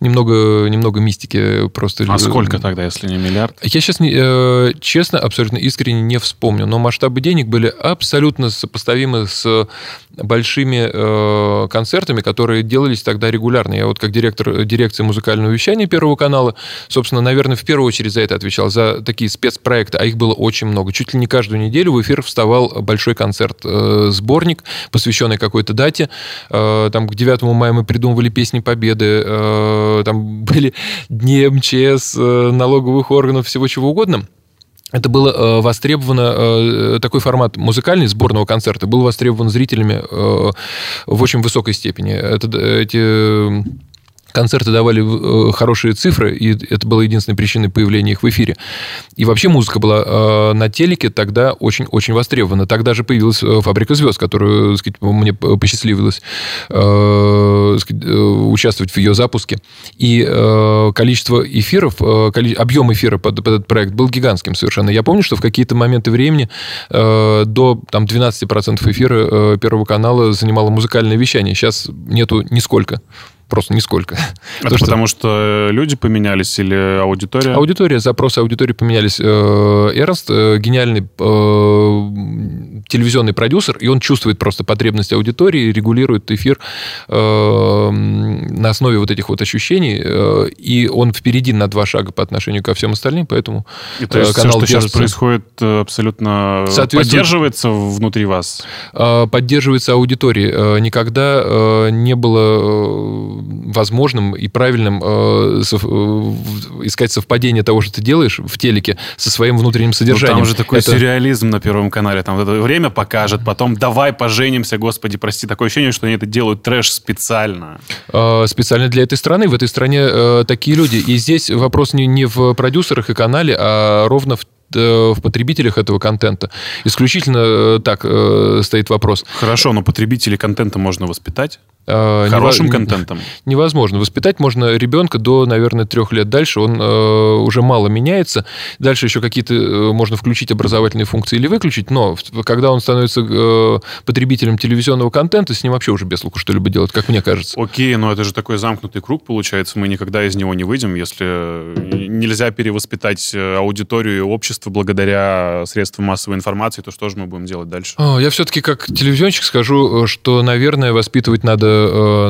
немного, немного мистики просто. А сколько тогда, если не миллиард? Я сейчас, э, честно, абсолютно искренне не вспомню, но масштабы денег были абсолютно сопоставимы с большими э, концертами, которые делались тогда регулярно. Я вот как директор дирекции музыкального вещания Первого канала, собственно, наверное, в первую очередь за это отвечал, за такие спецпроекты, а их было очень много. Чуть ли не каждую неделю в эфир вставал большой концерт, э, сборник, посвященный какой-то дате. Э, там к 9 мая мы придумывали песни Победы, э, там были дни МЧС, э, налоговых органов, всего чего угодно. Это было э, востребовано, э, такой формат музыкальный сборного концерта был востребован зрителями э, в очень высокой степени. Это, эти концерты давали э, хорошие цифры, и это была единственной причиной появления их в эфире. И вообще музыка была э, на телеке тогда очень-очень востребована. Тогда же появилась э, «Фабрика звезд», которую, сказать, мне посчастливилось сказать, участвовать в ее запуске. И количество эфиров, объем эфира под, этот проект был гигантским совершенно. Я помню, что в какие-то моменты времени до там, 12% эфира Первого канала занимало музыкальное вещание. Сейчас нету нисколько. Просто нисколько. Это То, потому что люди поменялись или аудитория? Аудитория, запросы аудитории поменялись. Э, Эрнст э, гениальный э, телевизионный продюсер, и он чувствует просто потребность аудитории, регулирует эфир э, на основе вот этих вот ощущений, э, и он впереди на два шага по отношению ко всем остальным, поэтому И то есть э, все, канал что сейчас держится. происходит, э, абсолютно поддерживается внутри вас? э, поддерживается аудиторией. Э, Никогда э, не было э, возможным и правильным э, сов- э, искать совпадение того, что ты делаешь в телеке со своим внутренним Ну, содержанием. там же такой Это- сюрреализм на Первом канале. Там вот это время покажет, потом давай поженимся, господи, прости. Такое ощущение, что они это делают трэш специально. э, специально для этой страны. В этой стране э, такие люди. И здесь вопрос не, не в продюсерах и канале, а ровно в э, в потребителях этого контента. Исключительно так э, стоит вопрос. Хорошо, но потребителей контента можно воспитать хорошим нево- контентом. невозможно. Воспитать можно ребенка до, наверное, трех лет. Дальше он э, уже мало меняется. Дальше еще какие-то э, можно включить образовательные функции или выключить, но когда он становится э, потребителем телевизионного контента, с ним вообще уже без луку что-либо делать, как мне кажется. Окей, но это же такой замкнутый круг получается. Мы никогда из него не выйдем, если э, нельзя перевоспитать э, аудиторию и общество благодаря средствам массовой информации, то что же мы будем делать дальше? Я все-таки как телевизионщик скажу, э, что, наверное, воспитывать надо, э,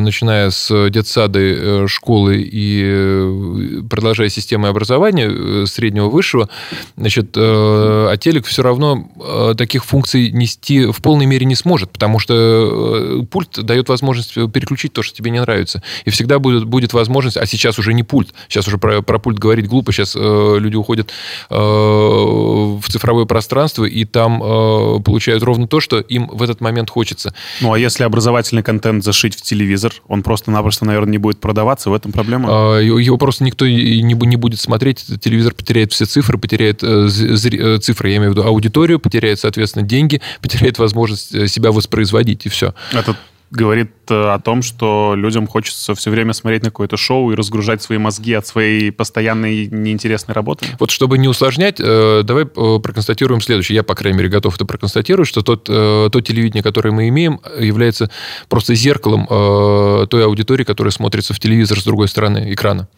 начиная с детсады, э, школы и э, продолжая системой образования э, среднего, высшего. Значит, э, а телек все равно э, таких функций нести в полной мере не сможет, потому что э, пульт дает возможность переключить то, что тебе не нравится. И всегда будет, будет возможность, а сейчас уже не пульт, сейчас уже про, про пульт говорить глупо, сейчас э, люди уходят э, в цифровое пространство, и там э, получают ровно то, что им в этот момент хочется. Ну, а если образовательный контент зашить в телевизор, он просто-напросто, наверное, не будет продаваться, в этом проблема? А, Его просто никто не не будет смотреть, телевизор потеряет все цифры, потеряет э, э, цифры, я имею в виду аудиторию, потеряет, соответственно, деньги, потеряет возможность э, себя воспроизводить, и все. Это говорит э, о том, что людям хочется все время смотреть на какое-то шоу и разгружать свои мозги от своей постоянной неинтересной работы. Вот чтобы не усложнять, э, давай э, проконстатируем следующее. Я, по крайней мере, готов это проконстатировать, что тот, то телевидение, которое мы имеем, является просто зеркалом той аудитории, которая смотрится в телевизор с другой стороны экрана.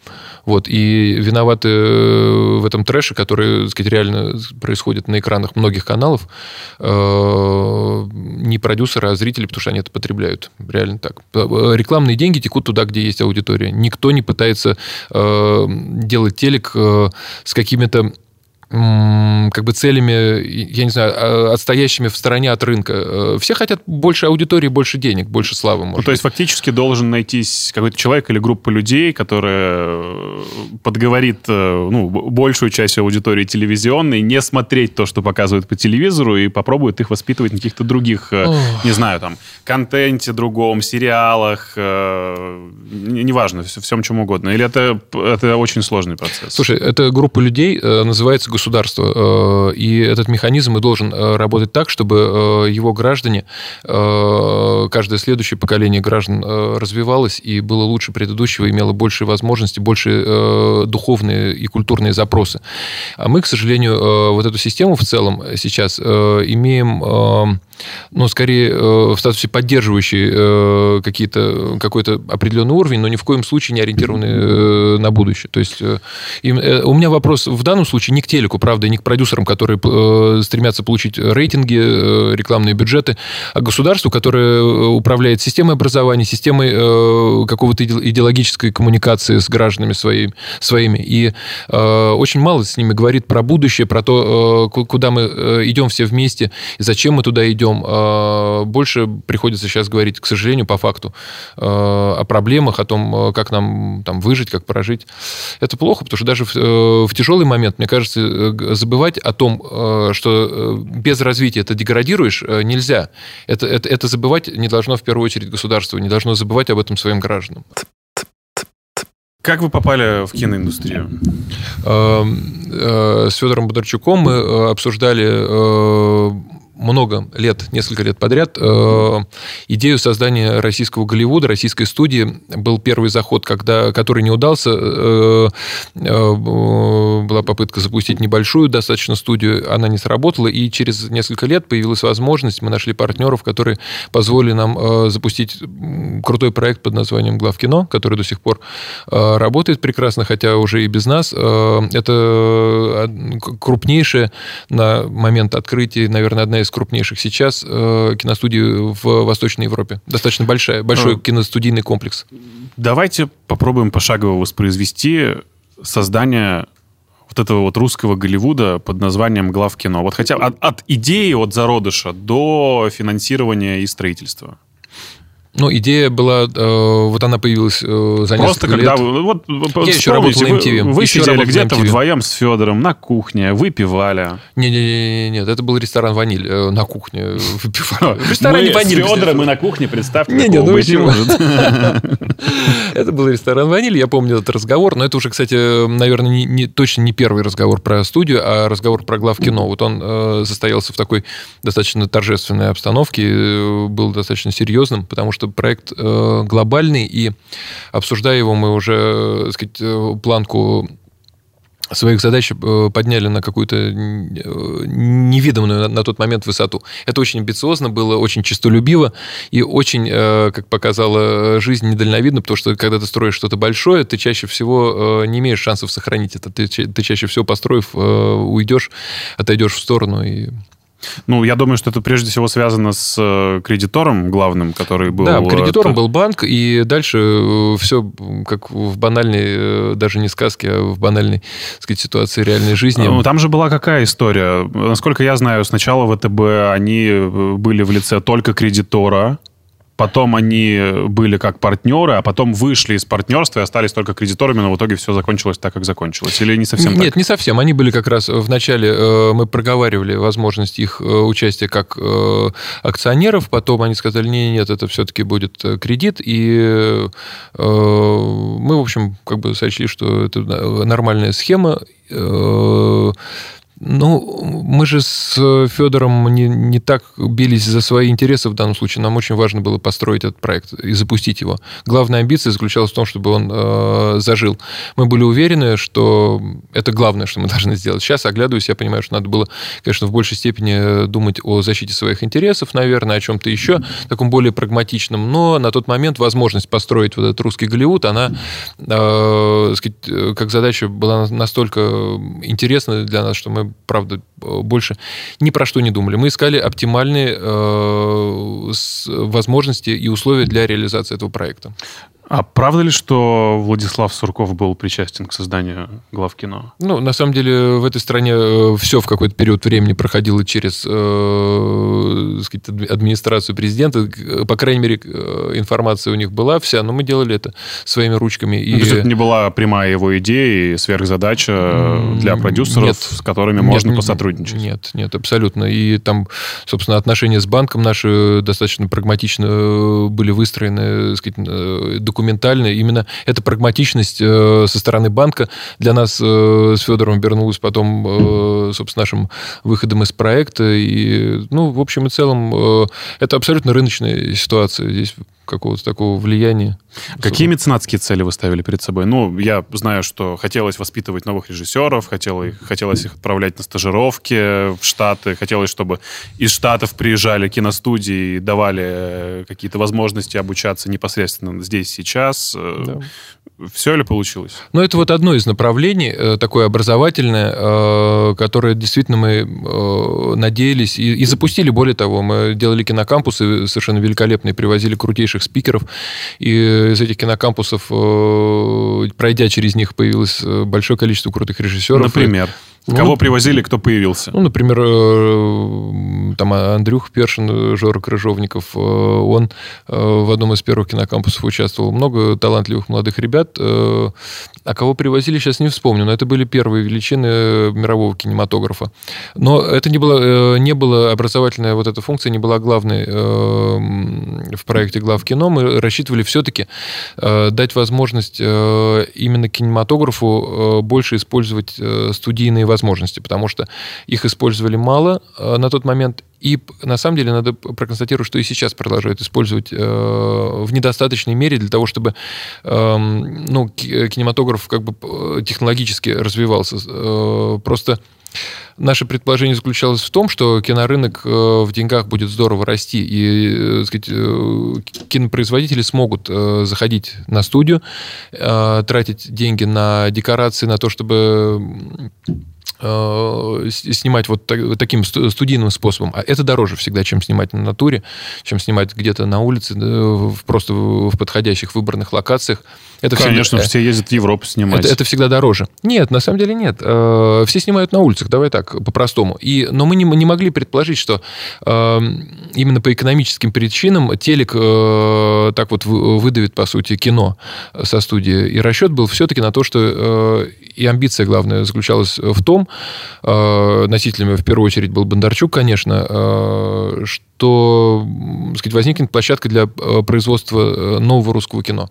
Вот. И виноваты э, в этом трэше, который, так сказать, реально происходит на экранах многих каналов, э, не продюсеры, а зрители, потому что они это потребляют. Реально так. Э, Рекламные деньги текут туда, где есть аудитория. Никто не пытается делать телек с какими-то как бы целями, я не знаю, а, отстоящими в стороне от рынка. Э, все хотят больше аудитории, больше денег, больше славы. Может ну, то есть фактически должен найтись какой-то человек или группа людей, которая э, подговорит э, ну, большую часть аудитории телевизионной не смотреть то, что показывают по телевизору, и попробует их воспитывать на каких-то других, Ох. не знаю, там, контенте другом, сериалах, неважно, всем чем угодно. Или это, это очень сложный процесс? Слушай, эта группа людей называется государства. Э, и этот механизм и должен э, работать так, чтобы э, его граждане, каждое следующее поколение граждан развивалось и было лучше предыдущего, имело больше возможностей, больше духовные и культурные запросы. А мы, к сожалению, вот эту систему в целом сейчас имеем ну, скорее в статусе поддерживающий какие-то, какой-то определенный уровень, но ни в коем случае не ориентированный на будущее. То есть у меня вопрос в данном случае не к телеку, правда, и не к продюсерам, которые э, стремятся получить рейтинги, э, рекламные бюджеты, а государству, которое э, управляет системой образования, системой какого-то идеологической коммуникации с гражданами своими. своими. И очень мало с ними говорит про будущее, про то, куда мы идем все вместе, и зачем мы туда идем. Больше приходится сейчас говорить, к сожалению, по факту, о проблемах, о том, как нам там выжить, как прожить. Это плохо, потому что даже в, в тяжелый момент, мне кажется, э, забывать о том, э, что э, без развития ты деградируешь, нельзя. Это, это, это забывать не должно в первую очередь государство, не должно забывать об этом своим гражданам. Как вы попали в киноиндустрию? С Федором Бондарчуком мы обсуждали много лет, несколько лет подряд, э, идею создания российского Голливуда, российской студии. Был первый заход, когда, который не удался. Э, э, была попытка запустить небольшую достаточно студию, она не сработала, и через несколько лет появилась возможность, мы нашли партнеров, которые позволили нам запустить крутой проект под названием «Главкино», который до сих пор работает прекрасно, хотя уже и без нас. Это крупнейшая на момент открытия, наверное, одна из крупнейших сейчас э, киностудий в Восточной Европе. Достаточно большая, большой а. киностудийный комплекс. Давайте попробуем пошагово воспроизвести создание вот этого вот русского Голливуда под названием главкино. Вот хотя от, от идеи, от зародыша до финансирования и строительства. Ну, идея была, э, вот она появилась э, за Просто когда Вы, вот, Я еще работал на MTV. Вы, вы сидели где-то вдвоем с Федором на кухне, выпивали. Не-не-не, нет, это был ресторан «Ваниль» э, на кухне. Выпивали. В ресторане мы «Ваниль». с Федором мы на кухне, представьте, не, не, ну, быть не может. Это был ресторан «Ваниль», я помню этот разговор, но это уже, кстати, наверное, не, не, точно не первый разговор про студию, а разговор про главкино. Вот он э, состоялся в такой достаточно торжественной обстановке, э, был достаточно серьезным, потому что что проект э, глобальный, и обсуждая его, мы уже, э, так сказать, э, планку своих задач подняли на какую-то невиданную на тот момент высоту. Это очень амбициозно было, очень честолюбиво и очень, как показала жизнь, недальновидно, потому что когда ты строишь что-то большое, ты чаще всего не имеешь шансов сохранить это. Ты, ты чаще всего, построив, уйдешь, отойдешь в сторону и ну, я думаю, что это прежде всего связано с э, кредитором главным, который был... Да, кредитором был банк, и дальше э, все как в банальной, э, даже не сказке, а в банальной, так сказать, ситуации реальной жизни. Ну, там же была какая история? Насколько я знаю, сначала ВТБ, они были в лице только кредитора, потом они были как партнеры, а потом вышли из партнерства и остались только кредиторами, но в итоге все закончилось так, как закончилось? Или не совсем Нет, так? не совсем. Они были как раз в начале, э, мы проговаривали возможность их э, участия как э, акционеров, потом они сказали, нет, нет, это все-таки будет кредит, и мы, в общем, как бы сочли, что это нормальная схема, ну, мы же с Федором не, не так бились за свои интересы в данном случае. Нам очень важно было построить этот проект и запустить его. Главная амбиция заключалась в том, чтобы он э, зажил. Мы были уверены, что это главное, что мы должны сделать. Сейчас, оглядываясь, я понимаю, что надо было, конечно, в большей степени думать о защите своих интересов, наверное, о чем-то еще, таком более прагматичном. Но на тот момент возможность построить вот этот русский Голливуд, она, э, сказать, как задача была настолько интересна для нас, что мы правда, больше ни про что не думали. Мы искали оптимальные возможности и условия для реализации этого проекта. А правда ли, что Владислав Сурков был причастен к созданию главкино? Ну, на самом деле, в этой стране э, все в какой-то период времени проходило через э, сказать, администрацию президента. По крайней мере, э, информация у них была вся, но мы делали это своими ручками. И... Ну, то есть это не была прямая его идея и сверхзадача для продюсеров, нет, с которыми нет, можно нет, посотрудничать? Нет, нет, абсолютно. И там, собственно, отношения с банком наши достаточно прагматично э, были выстроены, сказать, документы документально. Именно эта прагматичность э, со стороны банка для нас э, с Федором вернулась потом, э, собственно, нашим выходом из проекта. И, ну, в общем и целом, это абсолютно рыночная ситуация. Здесь какого-то такого влияния. Какие меценатские цели вы ставили перед собой? Ну, я знаю, что хотелось воспитывать новых режиссеров, хотелось, хотелось их отправлять на стажировки в Штаты, хотелось, чтобы из Штатов приезжали киностудии и давали какие-то возможности обучаться непосредственно здесь, сейчас. Да. Все ли получилось? Ну, это вот одно из направлений, э, такое образовательное, э, которое действительно мы э, надеялись и, и запустили. Более того, мы делали кинокампусы совершенно великолепные, привозили крутейших спикеров. И из этих кинокампусов, пройдя через них, появилось большое количество крутых режиссеров. Например? И, ну, Кого привозили, кто появился? Ну, например, э, там Андрюх Першин, Жора Крыжовников, э, он э, в одном из первых кинокампусов участвовал. Много талантливых молодых ребят. А кого привозили, сейчас не вспомню, но это были первые величины мирового кинематографа. Но это не было, не было образовательная вот эта функция, не была главной в проекте глав кино. Мы рассчитывали все-таки дать возможность именно кинематографу больше использовать студийные возможности, потому что их использовали мало э, на тот момент, и на самом деле надо проконстатировать, что и сейчас продолжают использовать э, в недостаточной мере для того, чтобы э, ну, кинематограф как бы э, технологически развивался. Э, просто Наше предположение заключалось в том, что кинорынок э, в деньгах будет здорово расти, и сказать, кинопроизводители смогут заходить на студию, тратить деньги на декорации, на то, чтобы снимать вот таким студийным способом. А это дороже всегда, чем снимать на натуре, чем снимать где-то на улице, просто в подходящих выбранных локациях. Это Конечно, всегда, все ездят в Европу снимать. Это, это всегда дороже. Нет, на самом деле нет. Э, все снимают на улицах, давай так, по-простому. И, но мы не, не могли предположить, что э, именно по экономическим причинам телек так вот выдавит, по сути, кино со студии. И расчет был все-таки на то, что и амбиция, главная, заключалась в том, э, носителями в первую очередь был Бондарчук, конечно, э, что сказать, возникнет площадка для э, производства нового русского кино,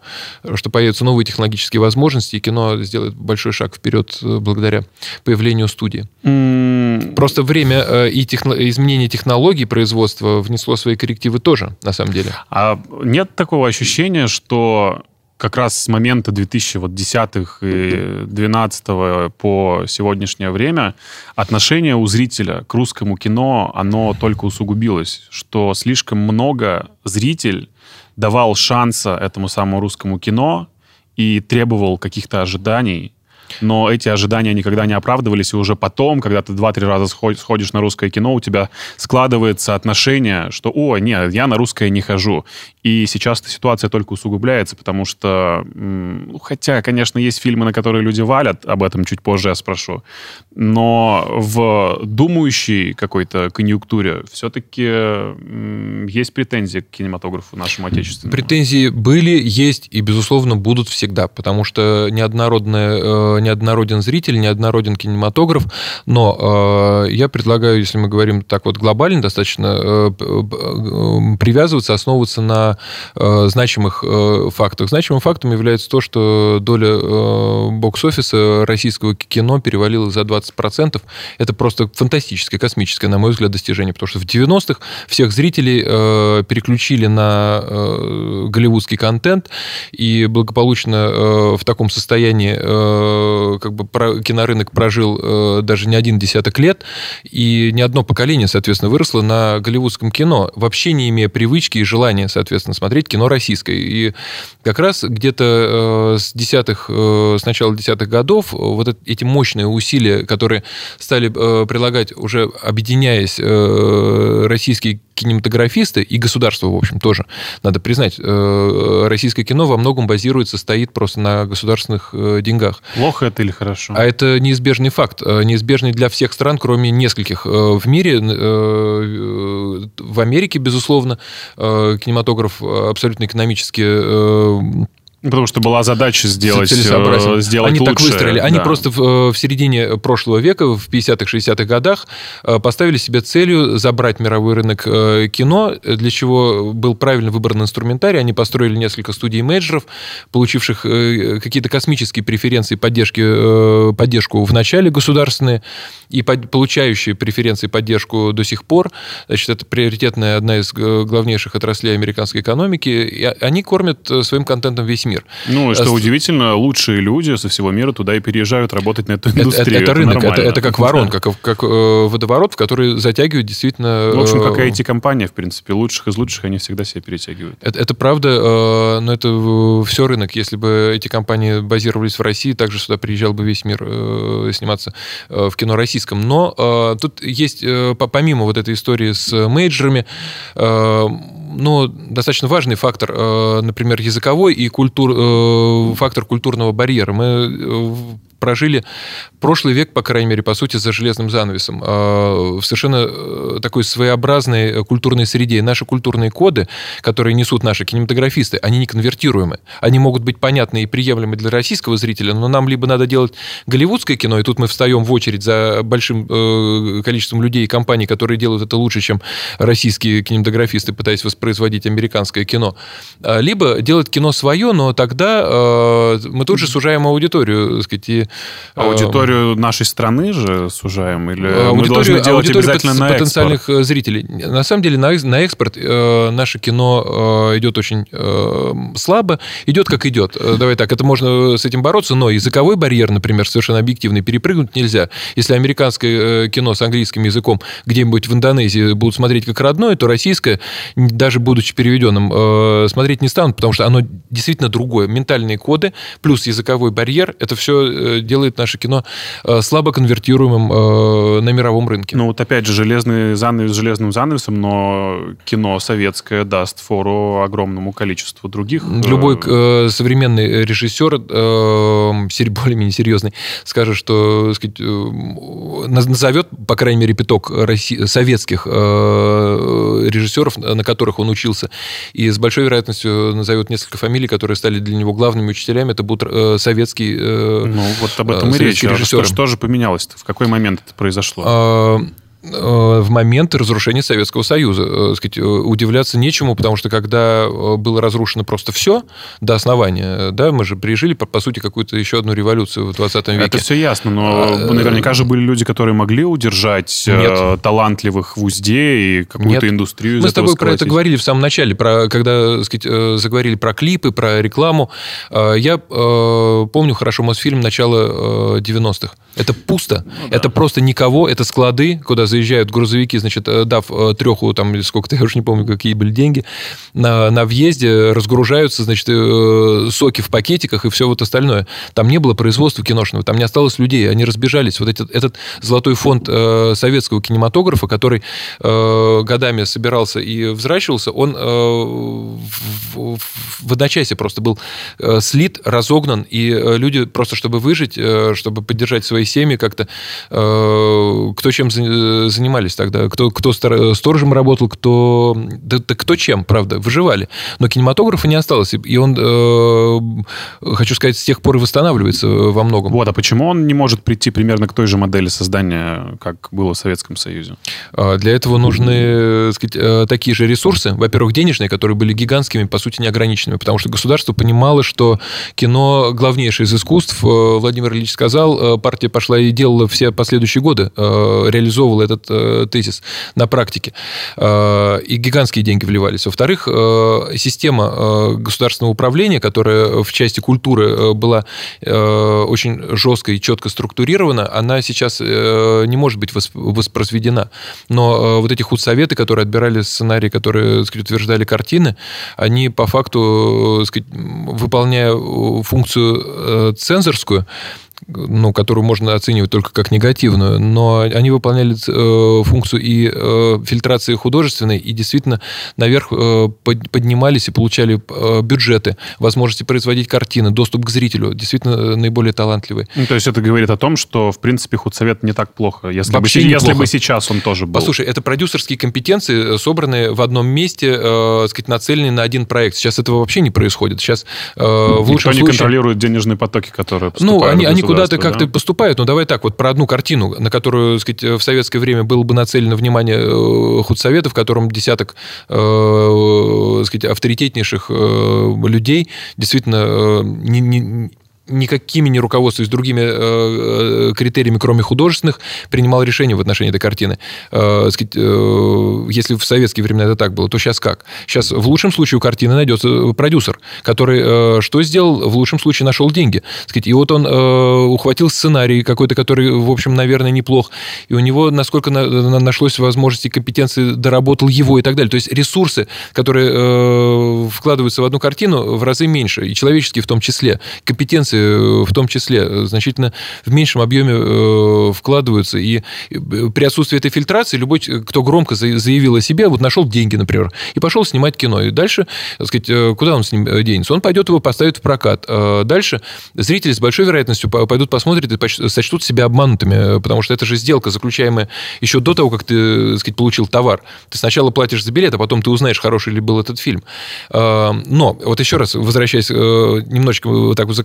что появятся новые технологические возможности, и кино сделает большой шаг вперед благодаря появлению студии. Mm. Просто время и техно... изменение технологий производства внесло свои коррективы тоже, на самом деле. А нет такого ощущения, что как раз с момента 2010-х и 2012 по сегодняшнее время отношение у зрителя к русскому кино, оно только усугубилось, что слишком много зритель давал шанса этому самому русскому кино и требовал каких-то ожиданий, но эти ожидания никогда не оправдывались, и уже потом, когда ты два-три раза сходишь на русское кино, у тебя складывается отношение, что, о, нет, я на русское не хожу. И сейчас эта ситуация только усугубляется, потому что, хотя, конечно, есть фильмы, на которые люди валят, об этом чуть позже я спрошу, но в думающей какой-то конъюнктуре все-таки есть претензии к кинематографу нашему отечественному. Претензии были, есть и, безусловно, будут всегда, потому что неоднородная, э, неоднороден зритель, неоднороден кинематограф, но э, я предлагаю, если мы говорим так вот глобально, достаточно э, привязываться, основываться на э, значимых э, фактах. Значимым фактом является то, что доля э, бокс-офиса российского кино перевалила за 20%. Это просто фантастическое, космическое, на мой взгляд, достижение, потому что в 90-х всех зрителей э, переключили на э, голливудский контент, и благополучно э, в таком состоянии э, как бы кинорынок прожил даже не один десяток лет, и ни одно поколение, соответственно, выросло на голливудском кино, вообще не имея привычки и желания, соответственно, смотреть кино российское. И как раз где-то с десятых, с начала десятых годов вот эти мощные усилия, которые стали прилагать уже объединяясь российские кинематографисты и государство, в общем, тоже, надо признать, э, российское кино во многом базируется, стоит просто на государственных э, деньгах. Плохо это или хорошо? А это неизбежный факт, э, неизбежный для всех стран, кроме нескольких. В мире, в Америке, безусловно, кинематограф абсолютно экономически Потому что была задача сделать, э, сделать Они лучше. так выстроили. Они да. просто в, в середине прошлого века, в 50-х, 60-х годах, э, поставили себе целью забрать мировой рынок э, кино, для чего был правильно выбран инструментарий. Они построили несколько студий менеджеров, получивших какие-то космические преференции поддержки, поддержку в начале государственные и получающие преференции поддержку до сих пор. Значит, это приоритетная одна из главнейших отраслей американской экономики. И они кормят своим контентом весь мир мир. Ну, что а, удивительно, лучшие люди со всего мира туда и переезжают работать на эту индустрию. Это, это, это рынок, это, это как ворон, да. как, как э, водоворот, в который затягивают действительно... В общем, как и IT-компания, в принципе. Лучших из лучших они всегда себя перетягивают. Это, это правда, э, но это все рынок. Если бы эти компании базировались в России, также сюда приезжал бы весь мир э, сниматься э, в кино российском. Но э, тут есть, э, помимо вот этой истории с мейджерами, э, ну, достаточно важный фактор, э, например, языковой и культур, э, фактор культурного барьера. Мы э, прожили прошлый век, по крайней мере, по сути, за железным занавесом, а, в совершенно э, такой своеобразной культурной среде. И наши культурные коды, которые несут наши кинематографисты, они не конвертируемы. Они могут быть понятны и приемлемы для российского зрителя, но нам либо надо делать голливудское кино, и тут мы встаем в очередь за большим э, количеством людей и компаний, которые делают это лучше, чем российские кинематографисты, пытаясь воспроизводить американское кино. А, либо делать кино свое, но тогда э, мы тут же сужаем аудиторию, так сказать, и Аудиторию нашей страны же сужаем? Или аудиторию, мы должны делать обязательно на потенциальных экспорт? зрителей. На самом деле на, на экспорт э, наше кино э, идет очень э, слабо. Идет как идет. Э, давай так, это можно с этим бороться, но языковой барьер, например, совершенно объективный, перепрыгнуть нельзя. Если американское э, кино с английским языком где-нибудь в Индонезии будут смотреть как родное, то российское, даже будучи переведенным, э, смотреть не станут, потому что оно действительно другое. Ментальные коды плюс языковой барьер, это все делает наше кино э, слабо конвертируемым э, на мировом рынке. Ну вот опять же, железный занавес железным занавесом, но кино советское даст фору огромному количеству других. Э, Любой современный режиссер, более-менее серьезный, скажет, что сказать, назовет, по крайней мере, пяток советских режиссеров, на которых он учился, и с большой вероятностью назовет несколько фамилий, которые стали для него главными учителями. Это будут советские ну, вот об этом и речь. А что, же поменялось? В какой момент это произошло? Э, в момент разрушения Советского Союза. Э, сказать, э, удивляться нечему, потому что когда было разрушено просто все до основания, да, мы же пережили, по, по сути, какую-то еще одну революцию в 20 веке. Это все ясно, но а, наверняка же были люди, которые могли удержать нет. талантливых в узде и какую-то нет. индустрию Мы с тобой про это говорили в самом начале, про, когда сказать, заговорили про клипы, про рекламу. Я помню хорошо Мосфильм начала 90-х. Это пусто. Ну, да. Это просто никого, это склады, куда заезжают грузовики, значит, э, дав э, треху, там, или сколько-то, я уже не помню, какие были деньги, на, на въезде разгружаются, значит, э, соки в пакетиках и все вот остальное. Там не было производства киношного, там не осталось людей, они разбежались. Вот этот, этот золотой фонд советского кинематографа, который годами собирался и взращивался, он в, в одночасье просто был слит, разогнан, и люди просто, чтобы выжить, чтобы поддержать свои семьи как-то, кто чем занимались тогда. Кто, кто сторожем работал, кто... Да, да кто чем, правда, выживали. Но кинематографа не осталось. И он, э, хочу сказать, с тех пор и восстанавливается во многом. Вот, а почему он не может прийти примерно к той же модели создания, как было в Советском Союзе? А, для этого нужны сказать, э, такие же ресурсы. Во-первых, денежные, которые были гигантскими, по сути, неограниченными. Потому что государство понимало, что кино главнейшее из искусств. Э, Владимир Ильич сказал, партия пошла и делала все последующие годы, реализовывала этот тезис на практике. И гигантские деньги вливались. Во-вторых, система государственного управления, которая в части культуры была очень жестко и четко структурирована, она сейчас не может быть воспроизведена. Но вот эти худсоветы, которые отбирали сценарии, которые сказать, утверждали картины, они по факту, сказать, выполняя функцию э, цензорскую, ну, которую можно оценивать только как негативную, но они выполняли э, функцию и э, фильтрации художественной, и действительно наверх э, поднимались и получали э, бюджеты, возможности производить картины, доступ к зрителю, действительно наиболее талантливые. Ну, то есть это говорит о том, что, в принципе, худсовет не так плохо, если, Вообще бы, если бы сейчас он тоже был. Послушай, это продюсерские компетенции, собранные в одном месте, э, сказать, нацеленные на один проект. Сейчас этого вообще не происходит. Сейчас э, в лучшем Никто случае... не контролирует денежные потоки, которые Ну, они, они куда-то как-то поступают. Ну, давай так, вот про одну картину, на которую, так сказать, в советское время было бы нацелено внимание э, худсовета, в котором десяток, э, так сказать, авторитетнейших э, людей действительно не, не, никакими не руководствуясь другими э, э, критериями, кроме художественных, принимал решение в отношении этой картины. Э, сказать, э, если в советские времена это так было, то сейчас как? Сейчас в лучшем случае у картины найдется продюсер, который э, что сделал? В лучшем случае нашел деньги. Сказать, и вот он э, ухватил сценарий какой-то, который, в общем, наверное, неплох, и у него, насколько на, на, нашлось возможности компетенции, доработал его и так далее. То есть ресурсы, которые э, вкладываются в одну картину, в разы меньше, и человеческие в том числе. Компетенции Э, в том числе э, значительно в меньшем объеме э, вкладываются. И при отсутствии этой фильтрации любой, кто громко заявил о себе, вот нашел деньги, например, и пошел снимать кино. И дальше, так сказать, куда он с ним денется? Он пойдет его поставит в прокат. Дальше зрители с большой вероятностью пойдут посмотрят и сочтут себя обманутыми, потому что это же сделка, заключаемая еще до того, как ты, так сказать, получил товар. Ты сначала платишь за билет, а потом ты узнаешь, хороший ли был этот фильм. Но, вот еще раз, возвращаясь, немножечко вот так вот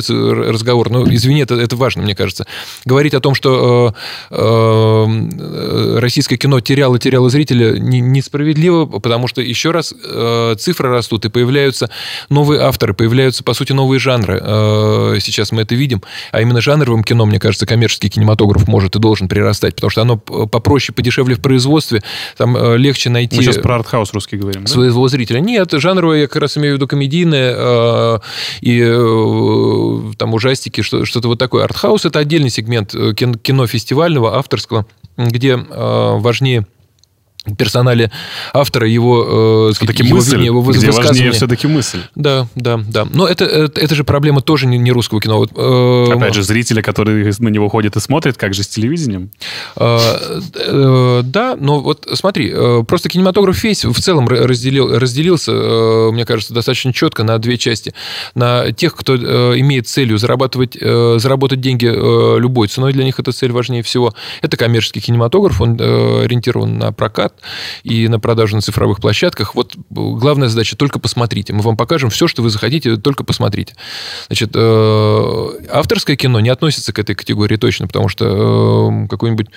закольцовывается, разговор, но извини, это, это важно, мне кажется. Говорить о том, что э, э, российское кино теряло, теряло зрителя, не, несправедливо, потому что, еще раз, э, цифры растут, и появляются новые авторы, появляются, по сути, новые жанры. Э, сейчас мы это видим. А именно жанровым кино, мне кажется, коммерческий кинематограф может и должен прирастать, потому что оно попроще, подешевле в производстве, там э, легче найти... Мы сейчас про артхаус русский говорим, да? Своего зрителя. Нет, жанровое, я как раз имею в виду комедийное э, и там ужастики, что-то вот такое. Артхаус – это отдельный сегмент э, кино фестивального, авторского, где э, важнее персонале автора, его, э, все-таки его, мысль, его где важнее все-таки мысль. Да, да, да. Но это, это, это же проблема тоже не, не русского кино. Вот, э, Опять же, зрители, которые на него ходят и смотрят, как же с телевидением? Э, э, да, но вот смотри, э, просто кинематограф весь в целом разделил, разделился, э, мне кажется, достаточно четко на две части. На тех, кто э, имеет целью зарабатывать, э, заработать деньги э, любой ценой, для них эта цель важнее всего. Это коммерческий кинематограф, он э, ориентирован на прокат, и на продажу на цифровых площадках. Вот главная задача только посмотрите. Мы вам покажем все, что вы захотите, только посмотрите. Значит, э, авторское кино не относится к этой категории точно, потому что э, какой-нибудь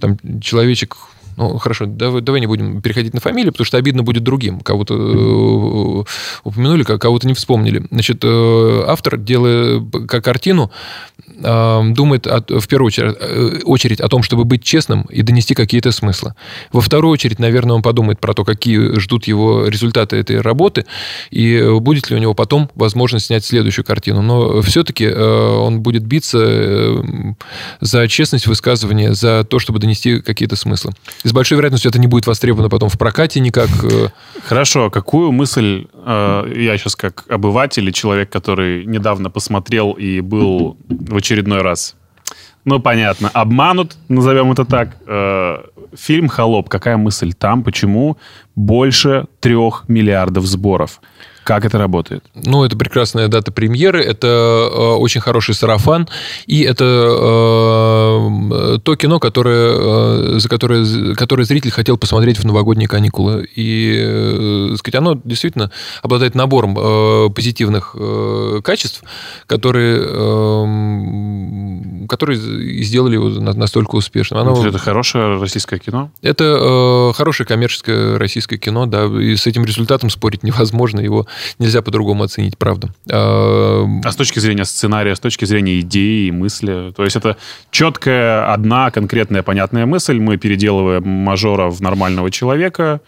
там человечек ну, хорошо, давай, давай не будем переходить на фамилии, потому что обидно будет другим. Кого-то э, упомянули, кого-то не вспомнили. Значит, э, автор, делая картину, э, думает от, в первую очередь, э, очередь о том, чтобы быть честным и донести какие-то смыслы. Во вторую очередь, наверное, он подумает про то, какие ждут его результаты этой работы, и будет ли у него потом возможность снять следующую картину. Но все-таки э, он будет биться э, за честность высказывания, за то, чтобы донести какие-то смыслы с большой вероятностью это не будет востребовано потом в прокате никак. Э. Хорошо, какую мысль э, я сейчас как обыватель и человек, который недавно посмотрел и был в очередной раз ну, понятно. Обманут, назовем это так. Э, фильм «Холоп». Какая мысль там? Почему больше трех миллиардов сборов? Как это работает? Ну, это прекрасная дата премьеры, это э, очень хороший сарафан, и это э, то кино, которое, э, за которое, которое зритель хотел посмотреть в новогодние каникулы. И, э, сказать, оно действительно обладает набором э, позитивных э, качеств, которые, э, которые сделали его настолько успешным. Оно, это хорошее российское кино? Это э, хорошее коммерческое российское российское кино, да, и с этим результатом спорить невозможно, его нельзя по-другому оценить, правда. А, а с точки зрения сценария, с точки зрения идеи, мысли, то есть это четкая, одна конкретная, понятная мысль, мы переделываем мажора в нормального человека,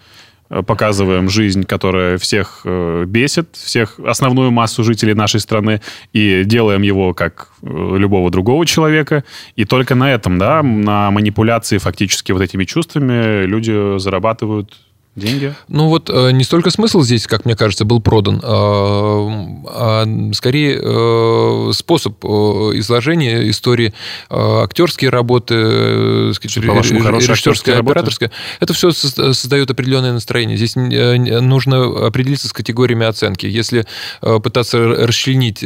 Э, показываем жизнь, которая всех э, бесит, всех основную массу жителей нашей страны, и делаем его как э, любого другого человека. И только на этом, да, на манипуляции фактически вот этими чувствами люди зарабатывают деньги? Ну вот э, не столько смысл здесь, как мне кажется, был продан, а, а скорее э, способ э, изложения истории, актерские работы, режиссерская, операторская. Это все создает определенное настроение. Здесь нужно определиться с категориями оценки. Если пытаться расчленить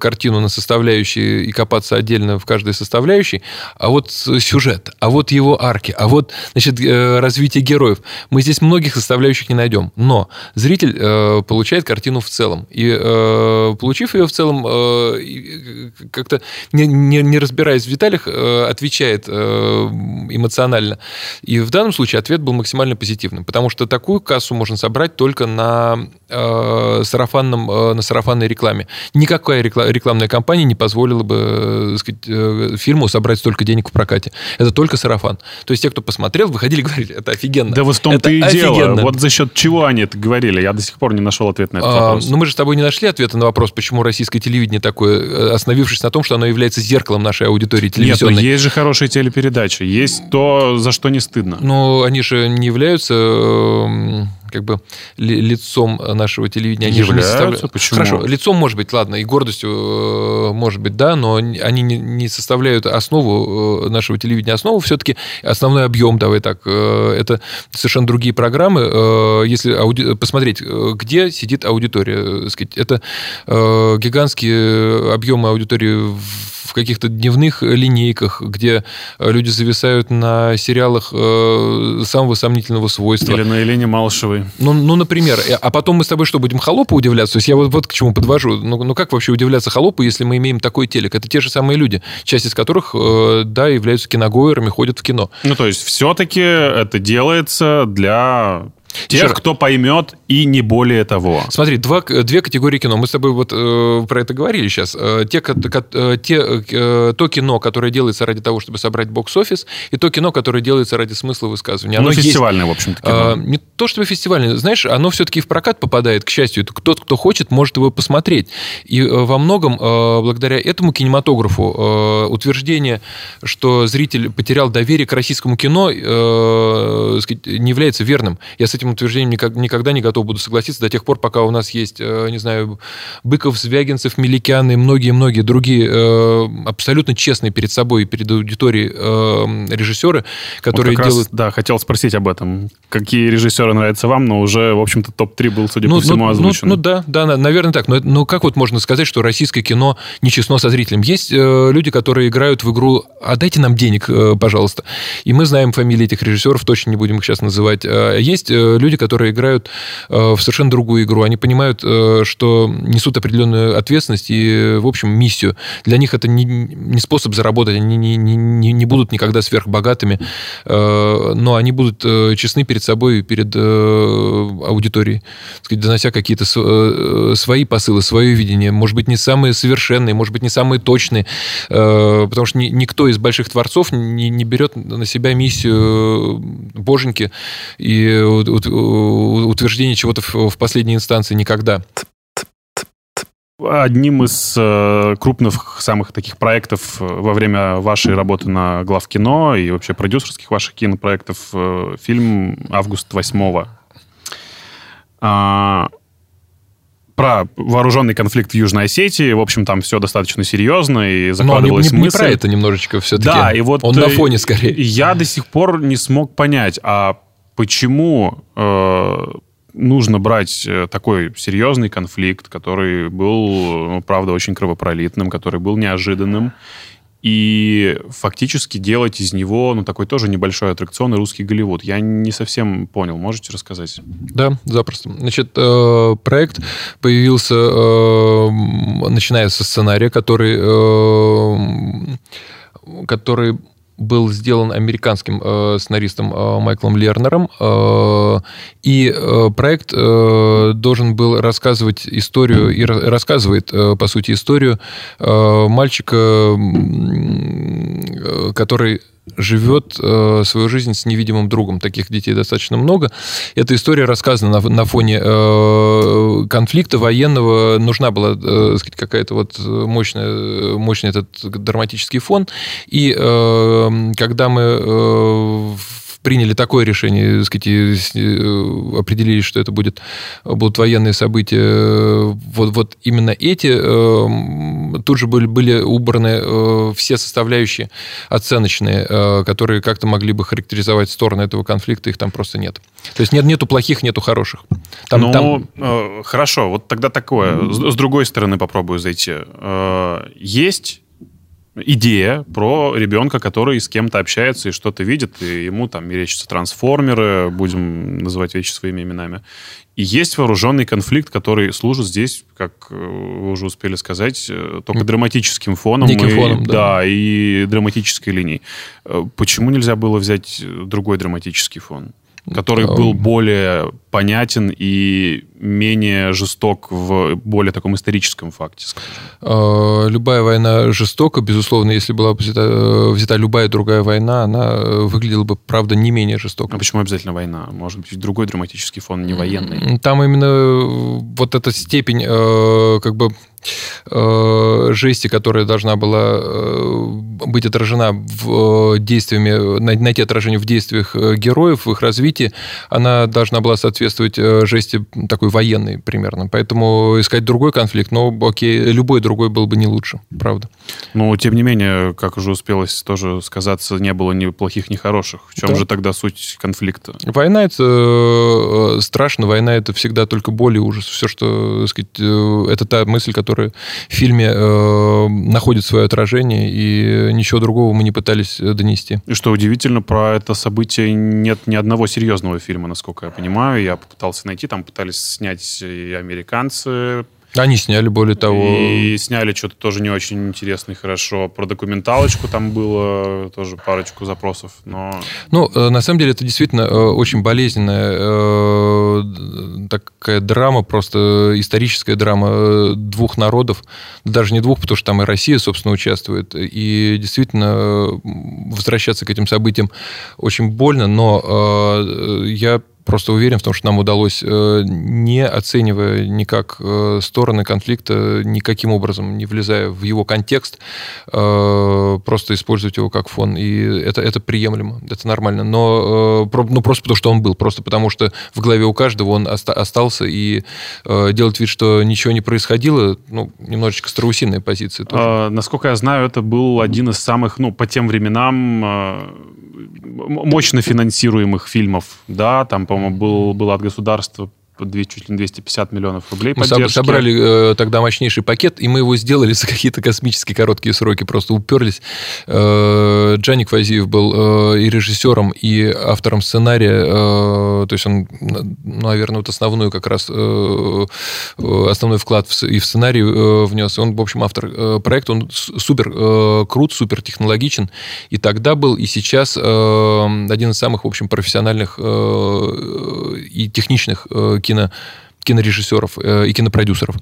картину на составляющие и копаться отдельно в каждой составляющей, а вот сюжет, а вот его арки, а вот значит, развитие героев. Мы здесь многие многих составляющих не найдем. Но зритель э, получает картину в целом. И э, получив ее в целом, э, как-то не, не, не разбираясь в деталях, э, отвечает э, эмоционально. И в данном случае ответ был максимально позитивным. Потому что такую кассу можно собрать только на, э, сарафанном, э, на сарафанной рекламе. Никакая рекламная кампания не позволила бы э, сказать, э, фильму собрать столько денег в прокате. Это только сарафан. То есть те, кто посмотрел, выходили и говорили, это офигенно. Да вот в том-то и дело офигенно. Вот за счет чего они это говорили? Я до сих пор не нашел ответ на этот а, вопрос. Ну, мы же с тобой не нашли ответа на вопрос, почему российское телевидение такое, э, остановившись на том, что оно является зеркалом нашей аудитории телевизионной. Нет, но есть же хорошие телепередачи. Есть то, за что не стыдно. Ну, они же не являются эм, как бы лицом нашего телевидения. Они Являются? же не составляют... Почему? Хорошо, лицом может быть, ладно, и гордостью э, может быть, да, но они не составляют основу э, нашего телевидения. Основу все-таки основной объем, давай так, э, это совершенно другие программы. Если ауди... посмотреть, где сидит аудитория, сказать, это гигантские объемы аудитории в в каких-то дневных линейках, где э, люди зависают на сериалах э, самого сомнительного свойства. Или на Елене Малышевой. Ну, ну, например. Э, а потом мы с тобой что, будем холопу удивляться? То есть я вот, вот к чему подвожу. Ну, ну, как вообще удивляться холопу, если мы имеем такой телек? Это те же самые люди, часть из которых, да, являются киногоерами, ходят в кино. Ну, то есть все-таки это делается для Тех, кто поймет, и не более того. Смотри, два, две категории кино. Мы с тобой вот э, про это говорили сейчас. Э, те, э, те, э, то кино, которое делается ради того, чтобы собрать бокс-офис, и то кино, которое делается ради смысла высказывания. Оно ну, фестивальное, есть, в общем-то, кино. Э, не то, чтобы фестивальное. Знаешь, оно все-таки в прокат попадает, к счастью. Тот, кто хочет, может его посмотреть. И э, во многом, э, благодаря этому кинематографу, э, утверждение, что зритель потерял доверие к российскому кино, э, сказать, не является верным. Я с этим утверждением никогда не готов буду согласиться до тех пор, пока у нас есть, э, не знаю, Быков, Звягинцев, Меликян и многие-многие другие э, абсолютно честные перед собой и перед аудиторией э, режиссеры, которые вот делают... Раз, да, хотел спросить об этом. Какие режиссеры нравятся вам, но уже, в общем-то, топ-3 был, судя ну, по всему, ну, ну озвучен. Ну, ну да, да, наверное так. Но, но как вот можно сказать, что российское кино нечестно со зрителем? Есть э, люди, которые играют в игру «А дайте нам денег, э, пожалуйста». И мы знаем фамилии этих режиссеров, точно не будем их сейчас называть. Есть люди, которые играют э, в совершенно другую игру. Они понимают, э, что несут определенную ответственность и, в общем, миссию. Для них это не, не способ заработать, они не, не, не, будут никогда сверхбогатыми, э, но они будут честны перед собой и перед аудиторией, сказать, донося какие-то свои посылы, свое видение, может быть, не самые совершенные, может быть, не самые точные, потому что никто из больших творцов не, не берет на себя миссию боженьки и утверждение чего-то в последней инстанции никогда. Одним из э, крупных самых таких проектов э, во время вашей работы на главкино и вообще продюсерских ваших кинопроектов э, фильм «Август 8 а, про вооруженный конфликт в Южной Осетии. В общем, там все достаточно серьезно и закладывалась Но не, не, мысль. не про это немножечко все-таки. Да, и вот... Он на фоне скорее. Я до сих пор не смог понять, а почему э, нужно брать э, такой серьезный конфликт, который был, ну, правда, очень кровопролитным, который был неожиданным, и фактически делать из него, ну, такой тоже небольшой аттракцион и русский Голливуд. Я не совсем понял. Можете рассказать? Да, запросто. Значит, э, проект появился, начиная со сценария, который, который был сделан американским э, сценаристом э, Майклом Лернером, э, и э, проект э, должен был рассказывать историю, и рассказывает, э, по сути, историю э, мальчика, э, который живет э, свою жизнь с невидимым другом. Таких детей достаточно много. Эта история рассказана на, на фоне э, конфликта военного. Нужна была э, какая-то вот мощная, мощный этот драматический фон. И э, когда мы э, приняли такое решение, так сказать, э, определили, что это будет, будут военные события, вот, вот именно эти, э, тут же были, были убраны э, все составляющие оценочные, которые как-то могли бы характеризовать стороны этого конфликта, их там просто нет. То есть нет, нету плохих, нету хороших. Там, ну, там... Э, хорошо, вот тогда такое. С, с другой стороны попробую зайти. Э, есть идея про ребенка, который с кем-то общается и что-то видит, и ему там мерещатся трансформеры, будем называть вещи своими именами. И есть вооруженный конфликт, который служит здесь, как э, вы уже успели сказать, э, только драматическим фоном. Неким и, фоном, да. Да, и драматической линией. Э, почему нельзя было взять другой драматический фон? Который был более понятен и менее жесток в более таком историческом факте, скажем. А, любая война жестока, безусловно, если была взята, э, взята любая другая война, она э, выглядела бы, правда, не менее жестоко. А почему обязательно война? Может быть, другой драматический фон, не военный? Там именно э, вот эта степень как бы Э, жести, которая должна была э, быть отражена в э, действиями, найти отражение в действиях героев, в их развитии, она должна была соответствовать жести такой военной примерно. Поэтому искать другой конфликт, ну, окей, любой другой был бы не лучше, правда. Ну, тем не менее, как уже успелось тоже сказаться, не было ни плохих, ни хороших. В чем да. же тогда суть конфликта? Война — это страшно, война — это всегда только боль и ужас. Все, что, сказать, это та мысль, которая которые в фильме э, находят свое отражение, и ничего другого мы не пытались э, донести. И что удивительно, про это событие нет ни одного серьезного фильма, насколько я понимаю. Я попытался найти, там пытались снять и американцы, они сняли, более того... И сняли что-то тоже не очень интересно и хорошо. Про документалочку там было тоже парочку запросов, но... Ну, э, на самом деле, это действительно э, очень болезненная э, такая драма, просто историческая драма двух народов. Даже не двух, потому что там и Россия, собственно, участвует. И действительно возвращаться к этим событиям очень больно, но я просто уверен в том, что нам удалось, э, не оценивая никак э, стороны конфликта, никаким образом не влезая в его контекст, э, просто использовать его как фон. И это, это приемлемо, это нормально. Но ну, просто потому, что он был, просто потому, что в голове у каждого он остался, и делать вид, что ничего не происходило, ну, немножечко страусиная позиция. Тоже. А, насколько я знаю, это был один из самых, ну, по тем временам мощно финансируемых фильмов, да, там, по-моему, был, было от государства чуть ли не 250 миллионов рублей Мы поддержки. собрали э, тогда мощнейший пакет, и мы его сделали за какие-то космические короткие сроки, просто уперлись. Э, Джаник Вазиев был э, и режиссером, и автором сценария, э, то есть он, наверное, вот основную как раз, э, основной вклад в, и в сценарий э, внес. Он, в общем, автор э, проекта, он супер э, крут, супер технологичен, и тогда был, и сейчас э, один из самых, в общем, профессиональных э, и техничных э, кино, кинорежиссеров э, и кинопродюсеров.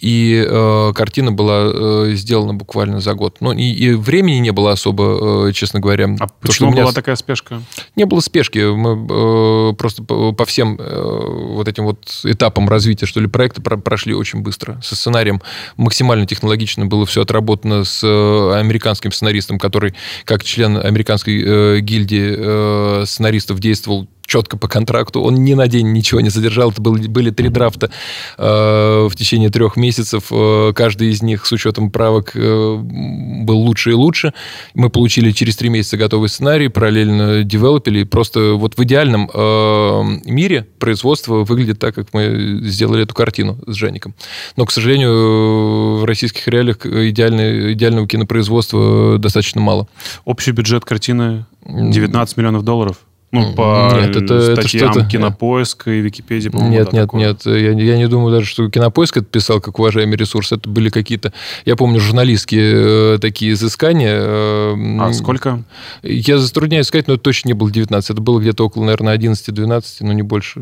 И э, картина была э, сделана буквально за год. Ну, и, и времени не было особо, э, честно говоря. А то, почему была такая спешка? Не было спешки. Мы э, просто по, по всем э, вот этим вот этапам развития, что ли, проекта про прошли очень быстро. Со сценарием максимально технологично было все отработано с э, американским сценаристом, который, как член американской э, гильдии э, сценаристов, действовал четко по контракту. Он ни на день ничего не задержал. Это были, были три драфта э, в течение трех месяцев. Э, каждый из них с учетом правок э, был лучше и лучше. Мы получили через три месяца готовый сценарий, параллельно девелопили. Просто вот в идеальном э, мире производство выглядит так, как мы сделали эту картину с Жеником. Но, к сожалению, в российских реалиях идеальной, идеального кинопроизводства достаточно мало. Общий бюджет картины 19 миллионов долларов? Ну, по Нет, это- это статьям что-то- Кинопоиска и Википедии, по-моему, Нет, да, нет, такое. нет. Я, я не думаю даже, что Кинопоиск это писал как уважаемый ресурс. Это были какие-то, я помню, журналистские э, такие изыскания. э, А сколько? Я затрудняюсь сказать, но это точно не было 19. Это было где-то около, наверное, 11-12, но не больше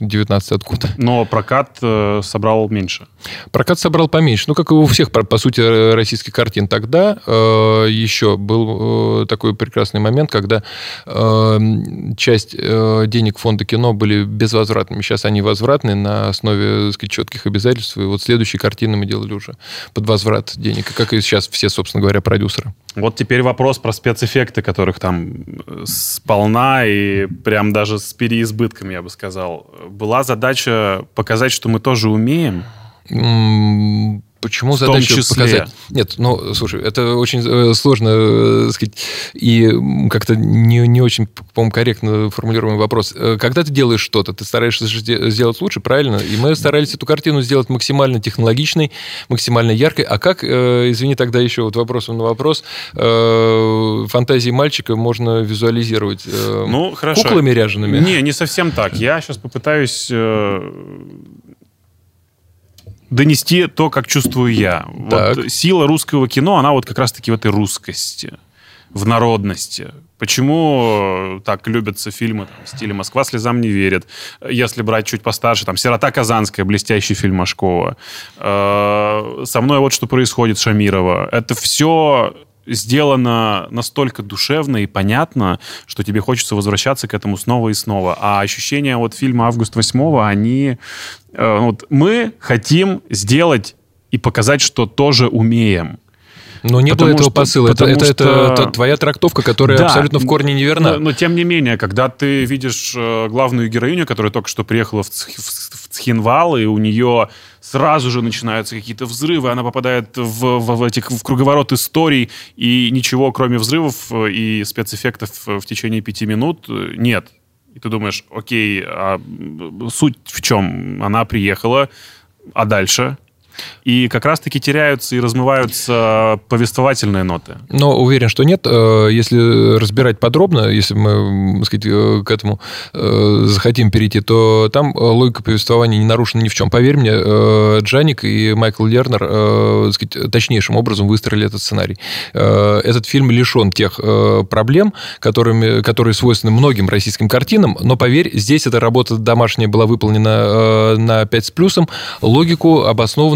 19 откуда. Но прокат э, собрал меньше. Прокат собрал поменьше. Ну, как и у всех, по по сути, э, российских картин. Тогда э, еще был э, такой прекрасный момент, когда э, часть э, денег фонда кино были безвозвратными. Сейчас они возвратны на основе так сказать, четких обязательств. И вот следующие картины мы делали уже под возврат денег. Как и сейчас все, собственно говоря, продюсеры. Вот теперь вопрос про спецэффекты, которых там э, сполна и прям даже с переизбытком, я бы сказал. Была задача показать, что мы тоже умеем. Почему В том задача числе. показать? Нет, ну, слушай, это очень э, сложно, э, сказать, и как-то не, не очень, по-моему, корректно формулируемый вопрос. Э, Когда ты делаешь что-то, ты стараешься сделать лучше, правильно? И мы старались эту картину сделать максимально технологичной, максимально яркой. А как, э, извини, тогда еще вот вопросом на вопрос, э, фантазии мальчика можно визуализировать э, Ну, хорошо. куклами ряжеными? Не, не совсем так. Я сейчас попытаюсь э, донести то, как чувствую я. Так. Вот сила русского кино, она вот как раз-таки в этой русскости, в народности. Почему э, так любятся фильмы там, в стиле «Москва слезам не верит», если брать чуть постарше, там «Сирота Казанская», блестящий фильм Машкова, Э, «Со мной вот что происходит» Шамирова. Это все сделано настолько душевно и понятно, что тебе хочется возвращаться к этому снова и снова. А ощущения от фильма «Август 8 они... э, вот, мы хотим сделать и показать, что тоже умеем. Но не было Потому этого что- посыла. Это, это, это- что- это твоя трактовка, которая Да, абсолютно в корне неверна. Но, но тем не менее, когда ты видишь э, главную героиню, которая только что приехала в, в- в Цхинвал, и у нее сразу же начинаются какие-то взрывы, она попадает в, в- в этих, в круговорот историй, и ничего, кроме взрывов э, и спецэффектов э, в течение пяти минут, э, нет. И ты думаешь, окей, а суть в чем? Она приехала, а дальше? И как раз-таки теряются и размываются повествовательные ноты. Но уверен, что нет. Э, Если разбирать подробно, если мы так сказать, э, к этому э, захотим перейти, то там логика повествования не нарушена ни в чем. Поверь мне, Джаник и Майкл Лернер так сказать, точнейшим образом выстроили этот сценарий. Этот фильм лишен тех проблем, которыми, которые свойственны многим российским картинам, но поверь, здесь эта работа домашняя была выполнена на 5 с плюсом. Логику,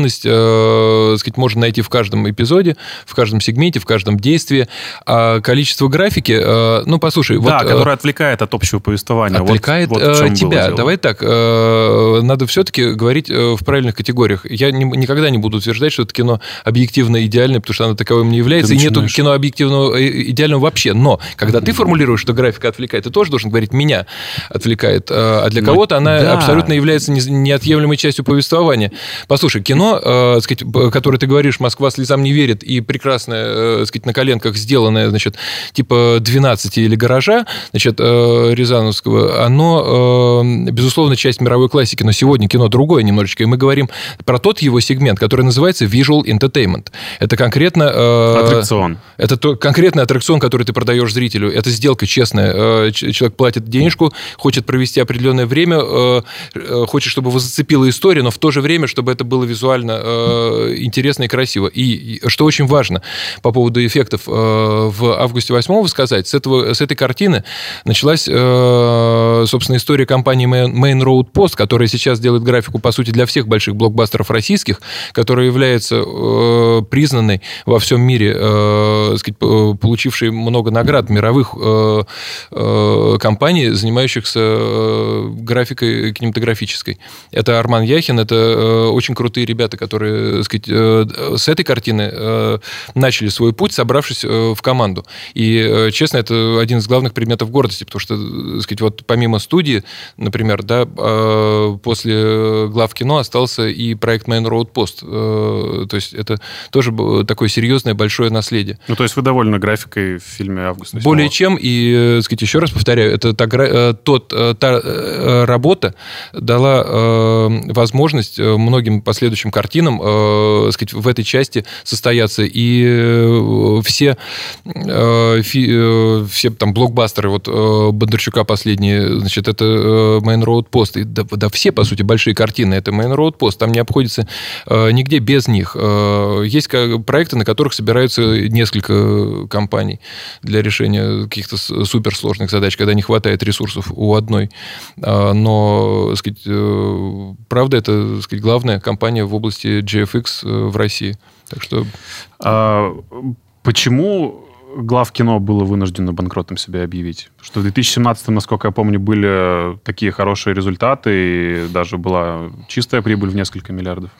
обоснованность, э, сказать, можно найти в каждом эпизоде, в каждом сегменте, в каждом действии. А количество графики, э, ну, послушай, Да, вот... э, которая отвлекает от общего повествования. Вот- Отвлекает вот, в э, тебя. Давай так, э, надо все-таки говорить в правильных категориях. Я не- никогда не буду утверждать, что это кино объективно идеальное, потому что оно таковым не является, Ты и нету начинаешь- кино объективного идеального вообще. Но когда ты формулируешь, что графика отвлекает, ты тоже должен говорить «меня отвлекает». А для Ну, кого-то она да. абсолютно является не- неотъемлемой частью повествования. Послушай, кино, э, сказать, которое ты говоришь, Москва слезам не верит, и прекрасное, э, сказать, на коленках сделанное, значит, типа 12 или гаража, значит, э, Рязановского, оно, э, безусловно, часть мировой классики, но сегодня кино другое немножечко, и мы говорим про тот его сегмент, который называется visual entertainment. Это конкретно... э, Аттракцион. это то, конкретный аттракцион, который ты продаешь зрителю. Это сделка честная. Э, Человек платит денежку, хочет провести определенное время, э, э, хочет, чтобы его зацепила история, но в то же время, чтобы это было визуально э, интересно и красиво. И, и что очень важно по поводу эффектов, э, в августе 8 сказать, с, этого, с этой картины началась, э, собственно, история компании Main Road Post, которая сейчас делает графику, по сути, для всех больших блокбастеров российских, которая является э, признанной во всем мире, э, сказать, получившей много наград мировых э, э, компаний, занимающихся э, графикой кинематографической. Это Арман Яхин, это э, очень крутые ребята, которые так сказать, э, с этой картины э, начали свой путь, собравшись э, в команду. И, э, честно, это один из главных предметов гордости, потому что, э, сказать, вот помимо студии, например, да, э, после глав кино остался и проект Main Road Post. Э, То есть это тоже такое серьезное большое наследие. Ну, то есть вы довольны графикой в фильме «Август 8». Более чем, и, э, сказать, еще раз повторяю, это та, э, тот, э, та э, работа дала э, возможность э, многим последующим картинам картинам э, сказать, в этой части состояться. И э, все, э, фи, э, все там блокбастеры, вот э, Бондарчука последние, значит, это э, Main Road Post. И, да, да, все, по сути, большие картины, это Main Road Post. Там не обходится э, нигде без них. Э, есть проекты, на которых собираются несколько компаний для решения каких-то суперсложных задач, когда не хватает ресурсов у одной. А, но, сказать, э, правда, это сказать, главная компания в области GFX э, в России. Так что... А, почему глав кино было вынуждено банкротом себя объявить? Что в 2017, насколько я помню, были такие хорошие результаты, и даже была чистая прибыль в несколько миллиардов.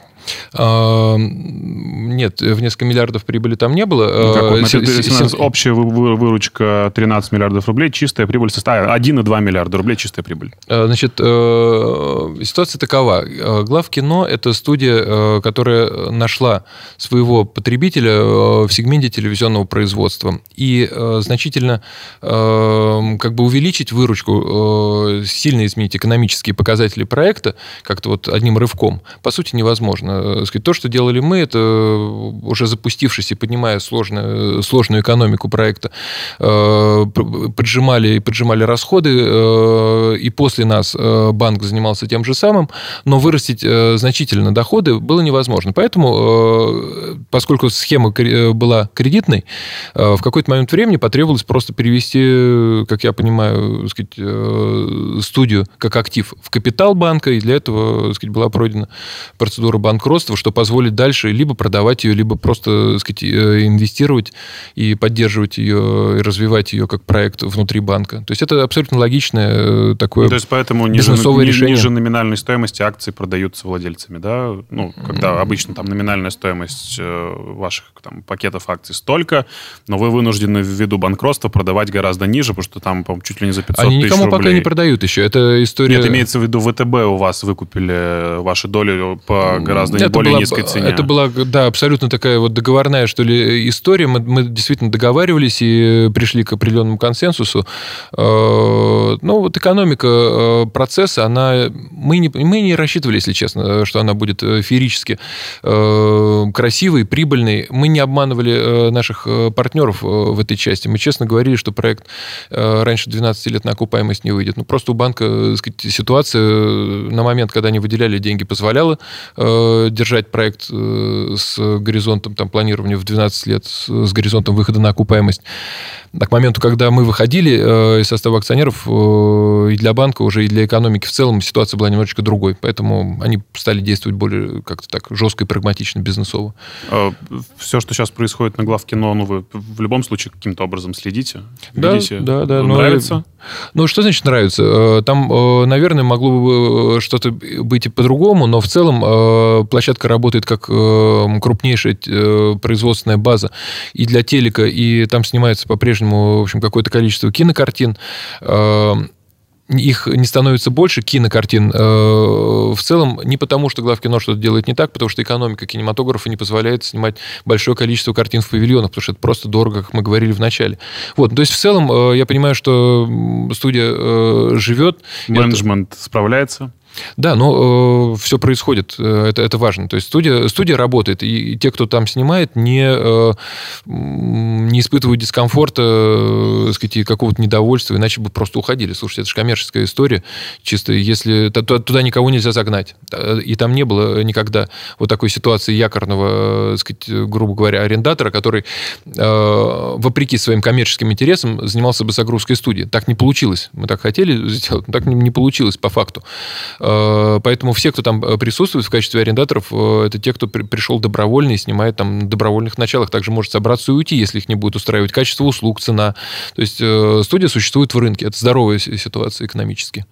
А, нет, в несколько миллиардов прибыли там не было. Ну, как, вот, с, общая выручка 13 миллиардов рублей, чистая прибыль составит 1,2 миллиарда рублей чистая прибыль. А, значит, э, ситуация такова. Э, Глав кино – это студия, э, которая нашла своего потребителя в сегменте телевизионного производства. И значительно как бы увеличить выручку, сильно изменить экономические показатели проекта как-то вот одним рывком, по сути, невозможно. Э, сказать, то, что делали мы, это уже запустившись и поднимая сложную, сложную экономику проекта, э, поджимали, поджимали расходы, э, и после нас банк занимался тем же самым, но вырастить значительно доходы было невозможно. Поэтому, поскольку схема была кредитной, в какой-то момент времени потребовалось просто перевести, как я понимаю, сказать, студию как актив в капитал банка, и для этого сказать, была пройдена процедура банка банкротства, что позволит дальше либо продавать ее, либо просто так сказать, э, инвестировать и поддерживать ее, и развивать ее как проект внутри банка. То есть это абсолютно логичное э, такое ну, То есть поэтому ниже, бизнесовое решение. ниже номинальной стоимости акции продаются владельцами, да? Ну, когда обычно там номинальная стоимость э, ваших там, пакетов акций столько, но вы вынуждены ввиду банкротства продавать гораздо ниже, потому что там, по чуть ли не за 500 Они никому рублей. пока не продают еще. Это история... Нет, имеется в виду ВТБ у вас выкупили ваши доли по гораздо гораздо это более была, низкой цене. Это была, да, абсолютно такая вот договорная, что ли, история. Мы, мы действительно договаривались и пришли к определенному консенсусу. Э, ну, вот экономика э, процесса, она... Мы не, мы не рассчитывали, если честно, что она будет феерически э, красивой, прибыльной. Мы не обманывали наших партнеров в этой части. Мы честно говорили, что проект раньше 12 лет на окупаемость не выйдет. Ну, просто у банка сказать, ситуация на момент, когда они выделяли деньги, позволяла держать проект э, с горизонтом там, планирования в 12 лет, с горизонтом выхода на окупаемость. А к моменту, когда мы выходили э, из состава акционеров, э, и для банка уже, и для экономики в целом ситуация была немножечко другой. Поэтому они стали действовать более как-то так жестко и прагматично, бизнесово. А все, что сейчас происходит на главкино, ну, вы в любом случае каким-то образом следите? Да, видите? да, да. Нравится? Ну, что значит нравится? Там, наверное, могло бы что-то быть и по-другому, но в целом площадка работает как крупнейшая производственная база и для телека, и там снимается по-прежнему по-прежнему, в общем, какое-то количество кинокартин эм, их не становится больше кинокартин э, в целом не потому, что главкино что-то делает не так, потому что экономика кинематографа не позволяет снимать большое количество картин в павильонах, потому что это просто дорого, как мы говорили в начале. Вот, то есть в целом э, я понимаю, что студия э, живет. Менеджмент это... справляется? Да, но э, все происходит, э, это, это важно. То есть студия, студия работает, и, те, кто там снимает, не, э, не испытывают дискомфорта, э, сказать, какого-то недовольства, иначе бы просто уходили. Слушайте, это же коммерческая история. Чисто если туда, туда никого нельзя загнать. И там не было никогда вот такой ситуации якорного, э, сказать, грубо говоря, арендатора, который, э, вопреки своим коммерческим интересам, занимался бы загрузкой студии. Так не получилось. Мы так хотели сделать, но так не, не получилось по факту. Э, поэтому все, кто там э, присутствует в качестве арендаторов, э, это те, кто пришел добровольно и снимает там на добровольных началах. Также может собраться и уйти, если их не будет устраивать качество услуг, цена. То есть студия существует в рынке. Это здоровая ситуация экономически.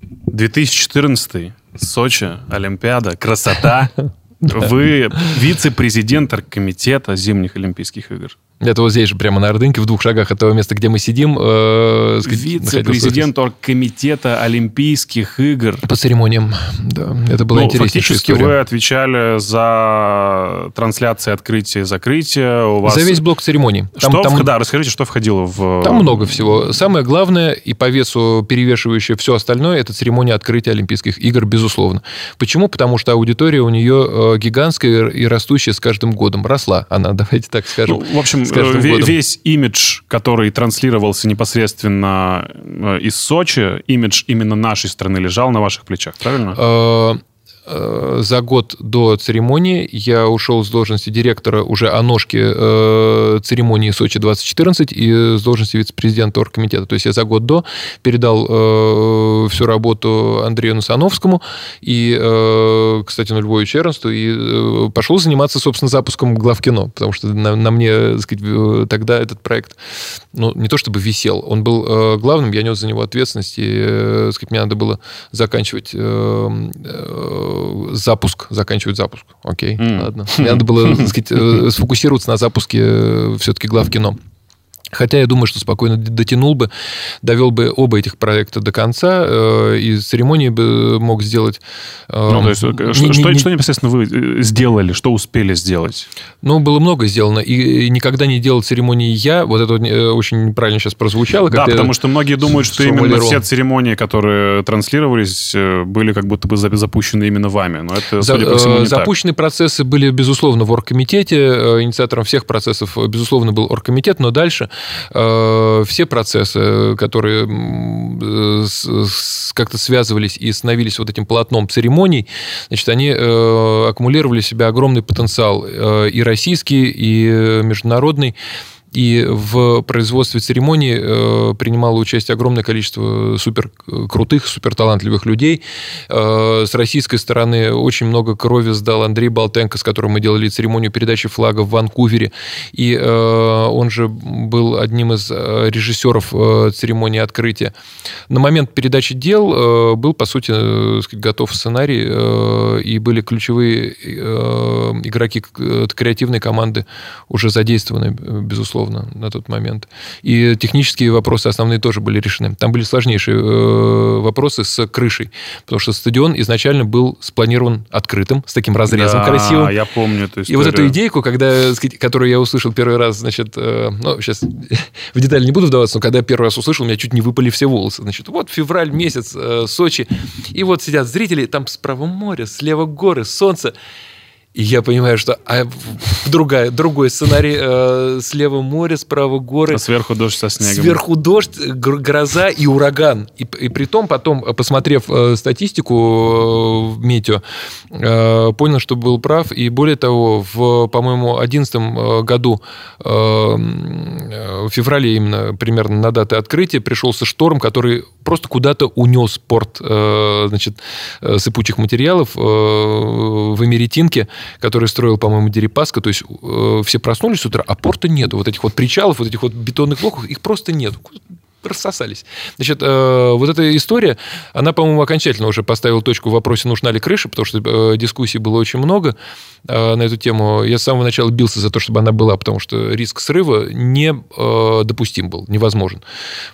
2014 Сочи, Олимпиада, красота. Вы вице-президент комитета зимних Олимпийских игр. Это вот здесь же, прямо на Ордынке, в двух шагах от того места, где мы сидим. Э, Вице-президент оргкомитета Олимпийских игр. По церемониям, да. Это было ну, Фактически история. вы отвечали за трансляции открытия и закрытия. У вас... За весь блок церемоний. Там, что, там... Да, расскажите, что входило в... Там много всего. Самое главное и по весу перевешивающее все остальное, это церемония открытия Олимпийских игр, безусловно. Почему? Потому что аудитория у нее э, гигантская и растущая с каждым годом. Росла она, давайте так скажем. Ну, в общем, весь имидж, который транслировался непосредственно э, из Сочи, имидж именно нашей страны лежал на ваших плечах, правильно? Э, за год до церемонии я ушел с должности директора уже о ножке э, церемонии Сочи-2014 и с должности вице-президента оргкомитета. То есть я за год до передал э, всю работу Андрею Насановскому и, кстати, нулевое черенство, и э, пошел заниматься, собственно, запуском главкино, потому что на, на мне, так сказать, тогда этот проект, ну, не то чтобы висел, он был главным, я нес за него ответственность, и, так сказать, мне надо было заканчивать запуск, заканчивать запуск. Окей, mm. ладно. Мне надо было, так сказать, э, сфокусироваться на запуске э, все-таки главкино. Хотя я думаю, что спокойно дотянул бы, довел бы оба этих проекта до конца, э, и церемонии бы мог сделать... Э, ну, то есть, не, что, не, что, что непосредственно вы э, сделали, что успели сделать? Ну, было много сделано, и, и никогда не делал церемонии я, вот это очень правильно сейчас прозвучало. Да, потому что многие думают, что именно все церемонии, которые транслировались, были как будто бы запущены именно вами, но это, За, судя по всему, не Запущенные так. процессы были, безусловно, в оргкомитете, инициатором всех процессов, безусловно, был оргкомитет, но дальше Э, все процессы, которые как-то связывались и становились вот этим полотном церемоний, значит, они э, аккумулировали в себя огромный потенциал э, и российский, и международный. И в производстве церемонии э, принимало участие огромное количество супер крутых, супер талантливых людей. Э, с российской стороны очень много крови сдал Андрей Болтенко, с которым мы делали церемонию передачи флага в Ванкувере. И э, он же был одним из режиссеров церемонии открытия. На момент передачи дел был, по сути, готов сценарий, и были ключевые игроки креативной команды уже задействованы, безусловно безусловно, на тот момент. И технические вопросы основные тоже были решены. Там были сложнейшие э, вопросы с крышей, потому что стадион изначально был спланирован открытым, с таким разрезом да, красивым. я помню эту историю. И вот эту идейку, когда, которую я услышал первый раз, значит, э, ну, сейчас в детали не буду вдаваться, но когда первый раз услышал, у меня чуть не выпали все волосы. Значит, вот февраль месяц, э, Сочи, и вот сидят зрители, там справа море, слева горы, солнце. И я понимаю, что а, другая, другой сценарий. Э, слева море, справа горы. А сверху дождь со снегом. Сверху дождь, гроза и ураган. И, и при том, потом, посмотрев э, статистику э, в метео, э, понял, что был прав. И более того, в, по-моему, 2011 э, году, э, в феврале именно, примерно на даты открытия, пришелся шторм, который просто куда-то унес порт э, значит, э, сыпучих материалов э, в Эмеретинке который строил, по-моему, Дерипаска. То есть э, все проснулись с утра, а порта нету. Вот этих вот причалов, вот этих вот бетонных блоков, их просто нету рассосались. Значит, э, вот эта история, она, по-моему, окончательно уже поставила точку в вопросе, нужна ли крыша, потому что э, дискуссий было очень много э, на эту тему. Я с самого начала бился за то, чтобы она была, потому что риск срыва не э, допустим был, невозможен.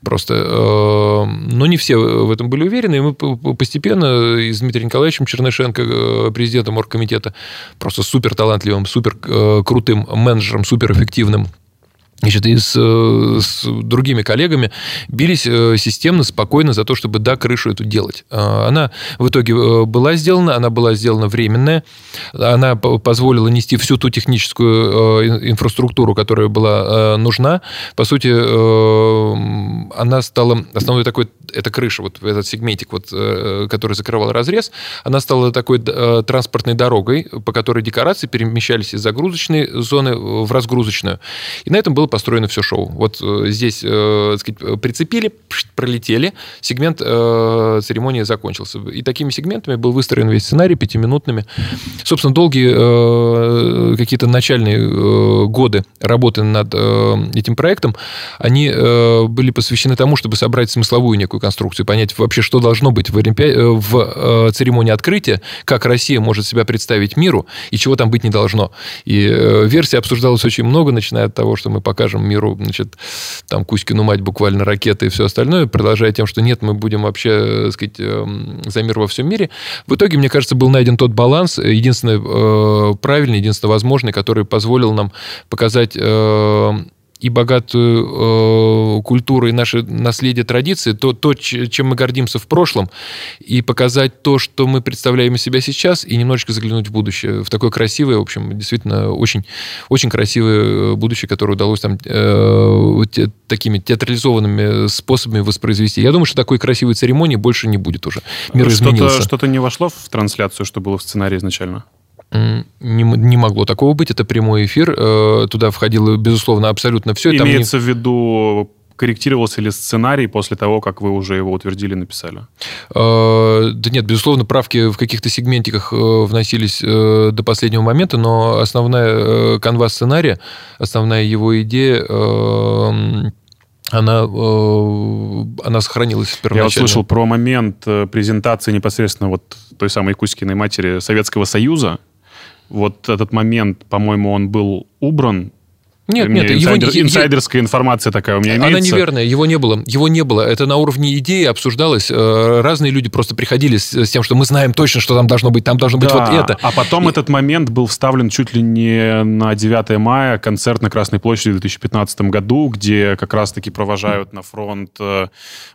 Просто. Но не все в этом были уверены, и мы постепенно и с Дмитрием Николаевичем Чернышенко, президентом оргкомитета, просто супер талантливым, супер крутым менеджером, супер эффективным значит, и с, э, с другими коллегами бились э, системно, спокойно за то, чтобы, да, крышу эту делать. А, она в итоге э, была сделана, она была сделана временная, она позволила нести всю ту техническую инфраструктуру, которая была нужна. По сути, она стала основной такой, эта крыша, вот этот сегментик, вот, который закрывал разрез, она стала такой транспортной дорогой, по которой декорации перемещались из загрузочной зоны в разгрузочную. И на этом было построено все шоу. Вот э, здесь э, сказать, прицепили, пролетели, сегмент э, церемонии закончился. И такими сегментами был выстроен весь сценарий, пятиминутными. Собственно, долгие э, какие-то начальные э, годы работы над э, этим проектом, они э, были посвящены тому, чтобы собрать смысловую некую конструкцию, понять вообще, что должно быть в, Олимпи... Э, в э, церемонии открытия, как Россия может себя представить миру и чего там быть не должно. И э, версий обсуждалось очень много, начиная от того, что мы покажем миру, значит, там Кузькину мать буквально ракеты и все остальное, продолжая тем, что нет, мы будем вообще, так сказать, за мир во всем мире. В итоге, мне кажется, был найден тот баланс, единственный правильный, единственный возможный, который позволил нам показать и богатую э, культуру, и наше наследие традиции, то, то, чем мы гордимся в прошлом, и показать то, что мы представляем из себя сейчас, и немножечко заглянуть в будущее, в такое красивое, в общем, действительно очень, очень красивое будущее, которое удалось там э, те, такими театрализованными способами воспроизвести. Я думаю, что такой красивой церемонии больше не будет уже. Мир что-то, изменился. Что-то не вошло в трансляцию, что было в сценарии изначально? Не, не могло такого быть. Это прямой эфир. Э, туда входило, безусловно, абсолютно все. Имеется не... в виду корректировался ли сценарий после того, как вы уже его утвердили, написали? Э, да нет, безусловно, правки в каких-то сегментиках э, вносились до последнего момента, но основная канва сценария, основная его идея она, она сохранилась первоначально. Я вот слышал про момент презентации непосредственно вот той самой Кузькиной матери Советского Союза, вот этот момент, по-моему, он был убран нет, нет, инсайдер, его, инсайдерская информация такая у меня имеется. Она неверная, его не было. Его не было. Это на уровне идеи обсуждалось. Э, разные люди просто приходили с, с тем, что мы знаем точно, что там должно быть, там должно быть да, вот это. А потом И... этот момент был вставлен чуть ли не на 9 мая, концерт на Красной площади в 2015 году, где как раз-таки провожают на фронт э,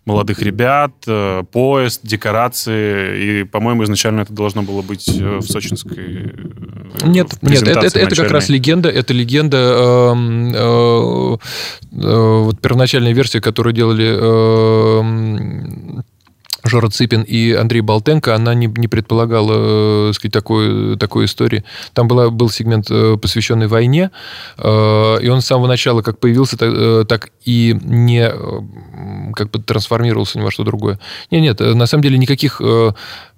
молодых ребят, э, поезд, декорации. И, по-моему, изначально это должно было быть в сочинской Нет, нет, это, это, это как раз легенда. Это легенда Э, э, вот первоначальная версия, которую делали э, Жора Цыпин и Андрей Болтенко, она не, не предполагала, сказать, такой, такой истории. Там была, был сегмент, посвященный войне, и он с самого начала как появился, так, так и не как бы трансформировался ни во что другое. Нет, нет, на самом деле никаких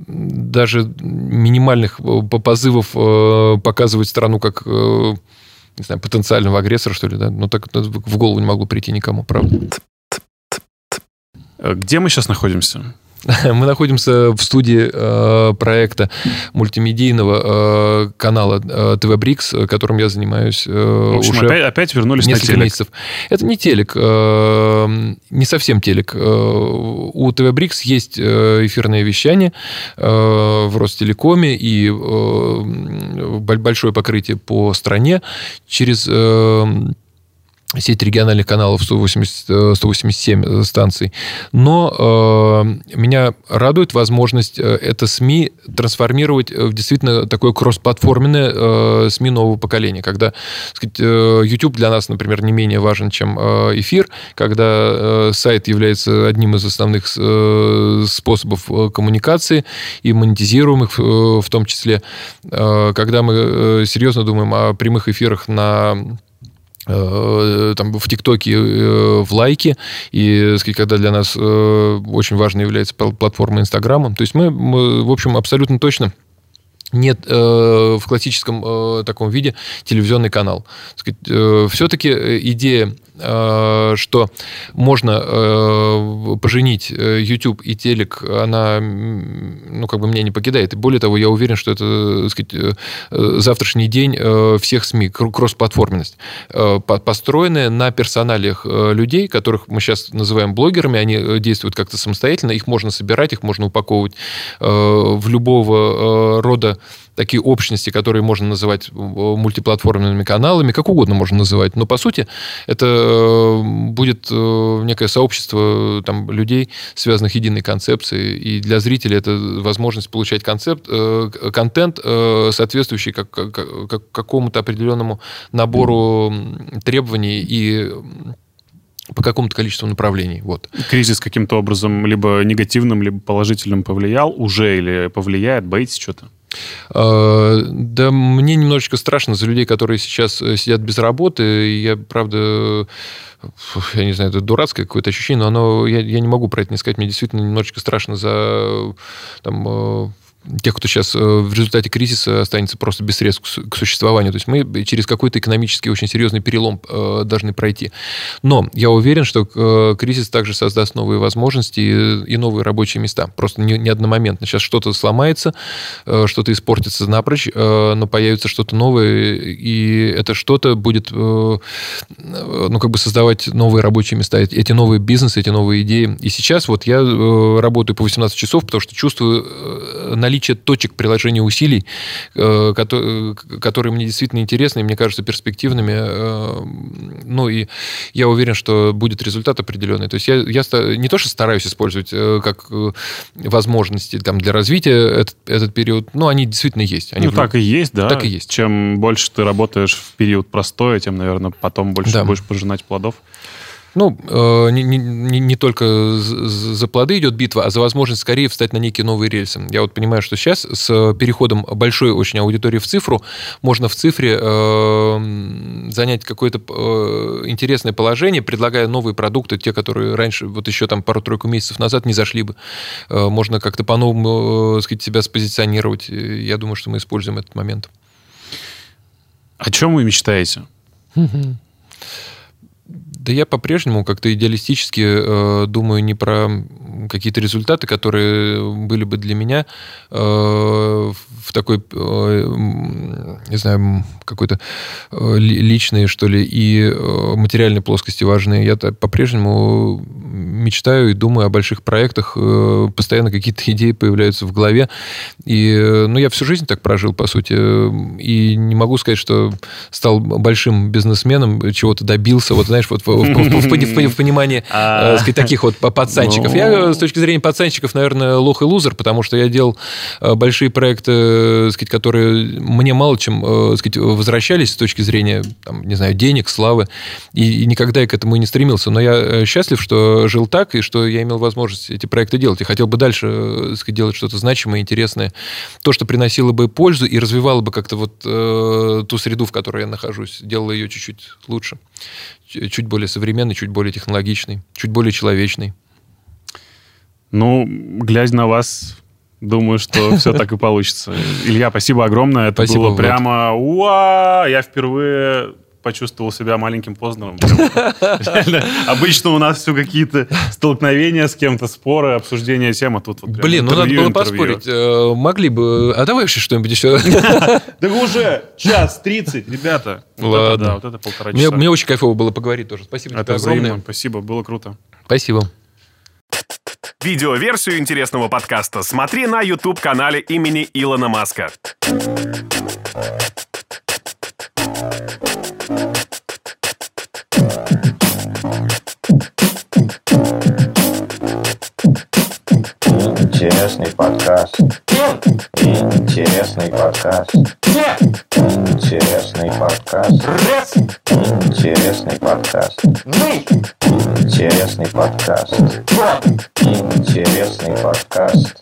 даже минимальных позывов показывать страну как не знаю, потенциального агрессора, что ли, да? Ну, так в голову не могло прийти никому, правда. Где мы сейчас находимся? Мы находимся в студии э, проекта мультимедийного э, канала э, ТВ Брикс, которым я занимаюсь э, в общем, уже опять, опять вернулись несколько на телек. месяцев. Это не телек, э, не совсем телек. Э, у ТВ Брикс есть э, эфирное вещание э, в Ростелекоме и э, большое покрытие по стране через... Э, сеть региональных каналов 180, 187 э, станций. Но э, меня радует возможность э, это СМИ трансформировать в действительно такое кроссплатформенное э, СМИ нового поколения, когда сказать, э, YouTube для нас, например, не менее важен, чем э, эфир, когда э, сайт является одним из основных э, способов э, коммуникации и монетизируемых э, в том числе, э, когда мы э, серьезно думаем о прямых эфирах на Э, там в ТикТоке, э, в лайке, и когда для нас э, очень важной является платформа Инстаграма. То есть мы, мы, в общем, абсолютно точно нет э, в классическом э, таком виде телевизионный канал. Э, все-таки идея Э, что можно э, поженить э, YouTube и телек, она, ну, как бы меня не покидает. И более того, я уверен, что это, так сказать, завтрашний день всех СМИ, кроссплатформенность, построенная на персоналиях людей, которых мы сейчас называем блогерами, они действуют как-то самостоятельно, их можно собирать, их можно упаковывать в любого рода такие общности, которые можно называть мультиплатформенными каналами, как угодно можно называть. Но, по сути, это Э, будет э, некое сообщество там, людей, связанных единой концепцией, и для зрителя это возможность получать концепт, э, контент, соответствующий как, как, какому-то определенному набору требований и по какому-то количеству направлений. Вот. Кризис каким-то образом либо негативным, либо положительным повлиял уже или повлияет? Боитесь что-то? А, да, мне немножечко страшно за людей, которые сейчас э, сидят без работы. Я, правда, я не знаю, это дурацкое какое-то ощущение, но оно, я, я не могу про это не сказать. Мне действительно немножечко страшно за там, э, тех, кто сейчас э, в результате кризиса останется просто без средств к существованию. То есть мы через какой-то экономический очень серьезный перелом э, должны пройти. Но я уверен, что э, кризис также создаст новые возможности и новые рабочие места. Просто не, не одномоментно. Сейчас что-то сломается, что-то испортится напрочь, но появится что-то новое, и это что-то будет ну, как бы создавать новые рабочие места, эти новые бизнесы, эти новые идеи. И сейчас вот я работаю по 18 часов, потому что чувствую наличие наличие точек приложения усилий, э, которые мне действительно интересны и мне кажутся перспективными. Э, ну и я уверен, что будет результат определенный. То есть я, я не то, что стараюсь использовать э, как возможности там, для развития этот, этот период, но они действительно есть. Они ну, в... так и есть, да. Так и есть. Чем больше ты работаешь в период простой, тем, наверное, потом больше да. будешь пожинать плодов. Ну, э, не, не, не только за плоды идет битва, а за возможность скорее встать на некие новые рельсы. Я вот понимаю, что сейчас с переходом большой очень аудитории в цифру можно в цифре э, занять какое-то э, интересное положение, предлагая новые продукты, те, которые раньше, вот еще там пару-тройку месяцев назад не зашли бы. Э, можно как-то по-новому, э, сказать, себя спозиционировать. Я думаю, что мы используем этот момент. О чем вы мечтаете? Да я по-прежнему как-то идеалистически э, думаю не про какие-то результаты, которые были бы для меня э, в такой, э, не знаю, какой-то э, личной, что ли, и э, материальной плоскости важные. Я по-прежнему мечтаю и думаю о больших проектах. Э, постоянно какие-то идеи появляются в голове. И, э, ну, я всю жизнь так прожил, по сути. И не могу сказать, что стал большим бизнесменом, чего-то добился. Вот, знаешь, вот в, понимании э, таких вот пацанчиков. Я ну. С точки зрения пацанчиков, наверное, лох и лузер, потому что я делал э, большие проекты, сказать, которые мне мало чем э, сказать, возвращались с точки зрения, там, не знаю, денег, славы, и, никогда я к этому и не стремился. Но я счастлив, что жил так, и что я имел возможность эти проекты делать. Я хотел бы дальше сказать, делать что-то значимое, интересное, то, что приносило бы пользу и развивало бы как-то вот э, ту среду, в которой я нахожусь, делало ее чуть-чуть лучше чуть более современный, чуть более технологичный, чуть более человечный. Ну, глядя на вас, думаю, что все так и получится. Илья, спасибо огромное. Это спасибо, было прямо... Уа! Я впервые почувствовал себя маленьким Познером. Обычно у нас все какие-то столкновения с кем-то, споры, обсуждения тем, а тут вот Блин, ну надо было поспорить. Э, могли бы... А давай вообще что-нибудь еще. Да уже час 30, ребята. Ладно. Вот это полтора часа. Мне очень кайфово было поговорить тоже. Спасибо тебе огромное. Спасибо, было круто. Спасибо. Видеоверсию интересного подкаста смотри на YouTube-канале имени Илона Маска. Интересный подкаст. Интересный подкаст. Интересный подкаст. Интересный подкаст. Интересный подкаст. Интересный подкаст.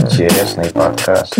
Интересный подкаст.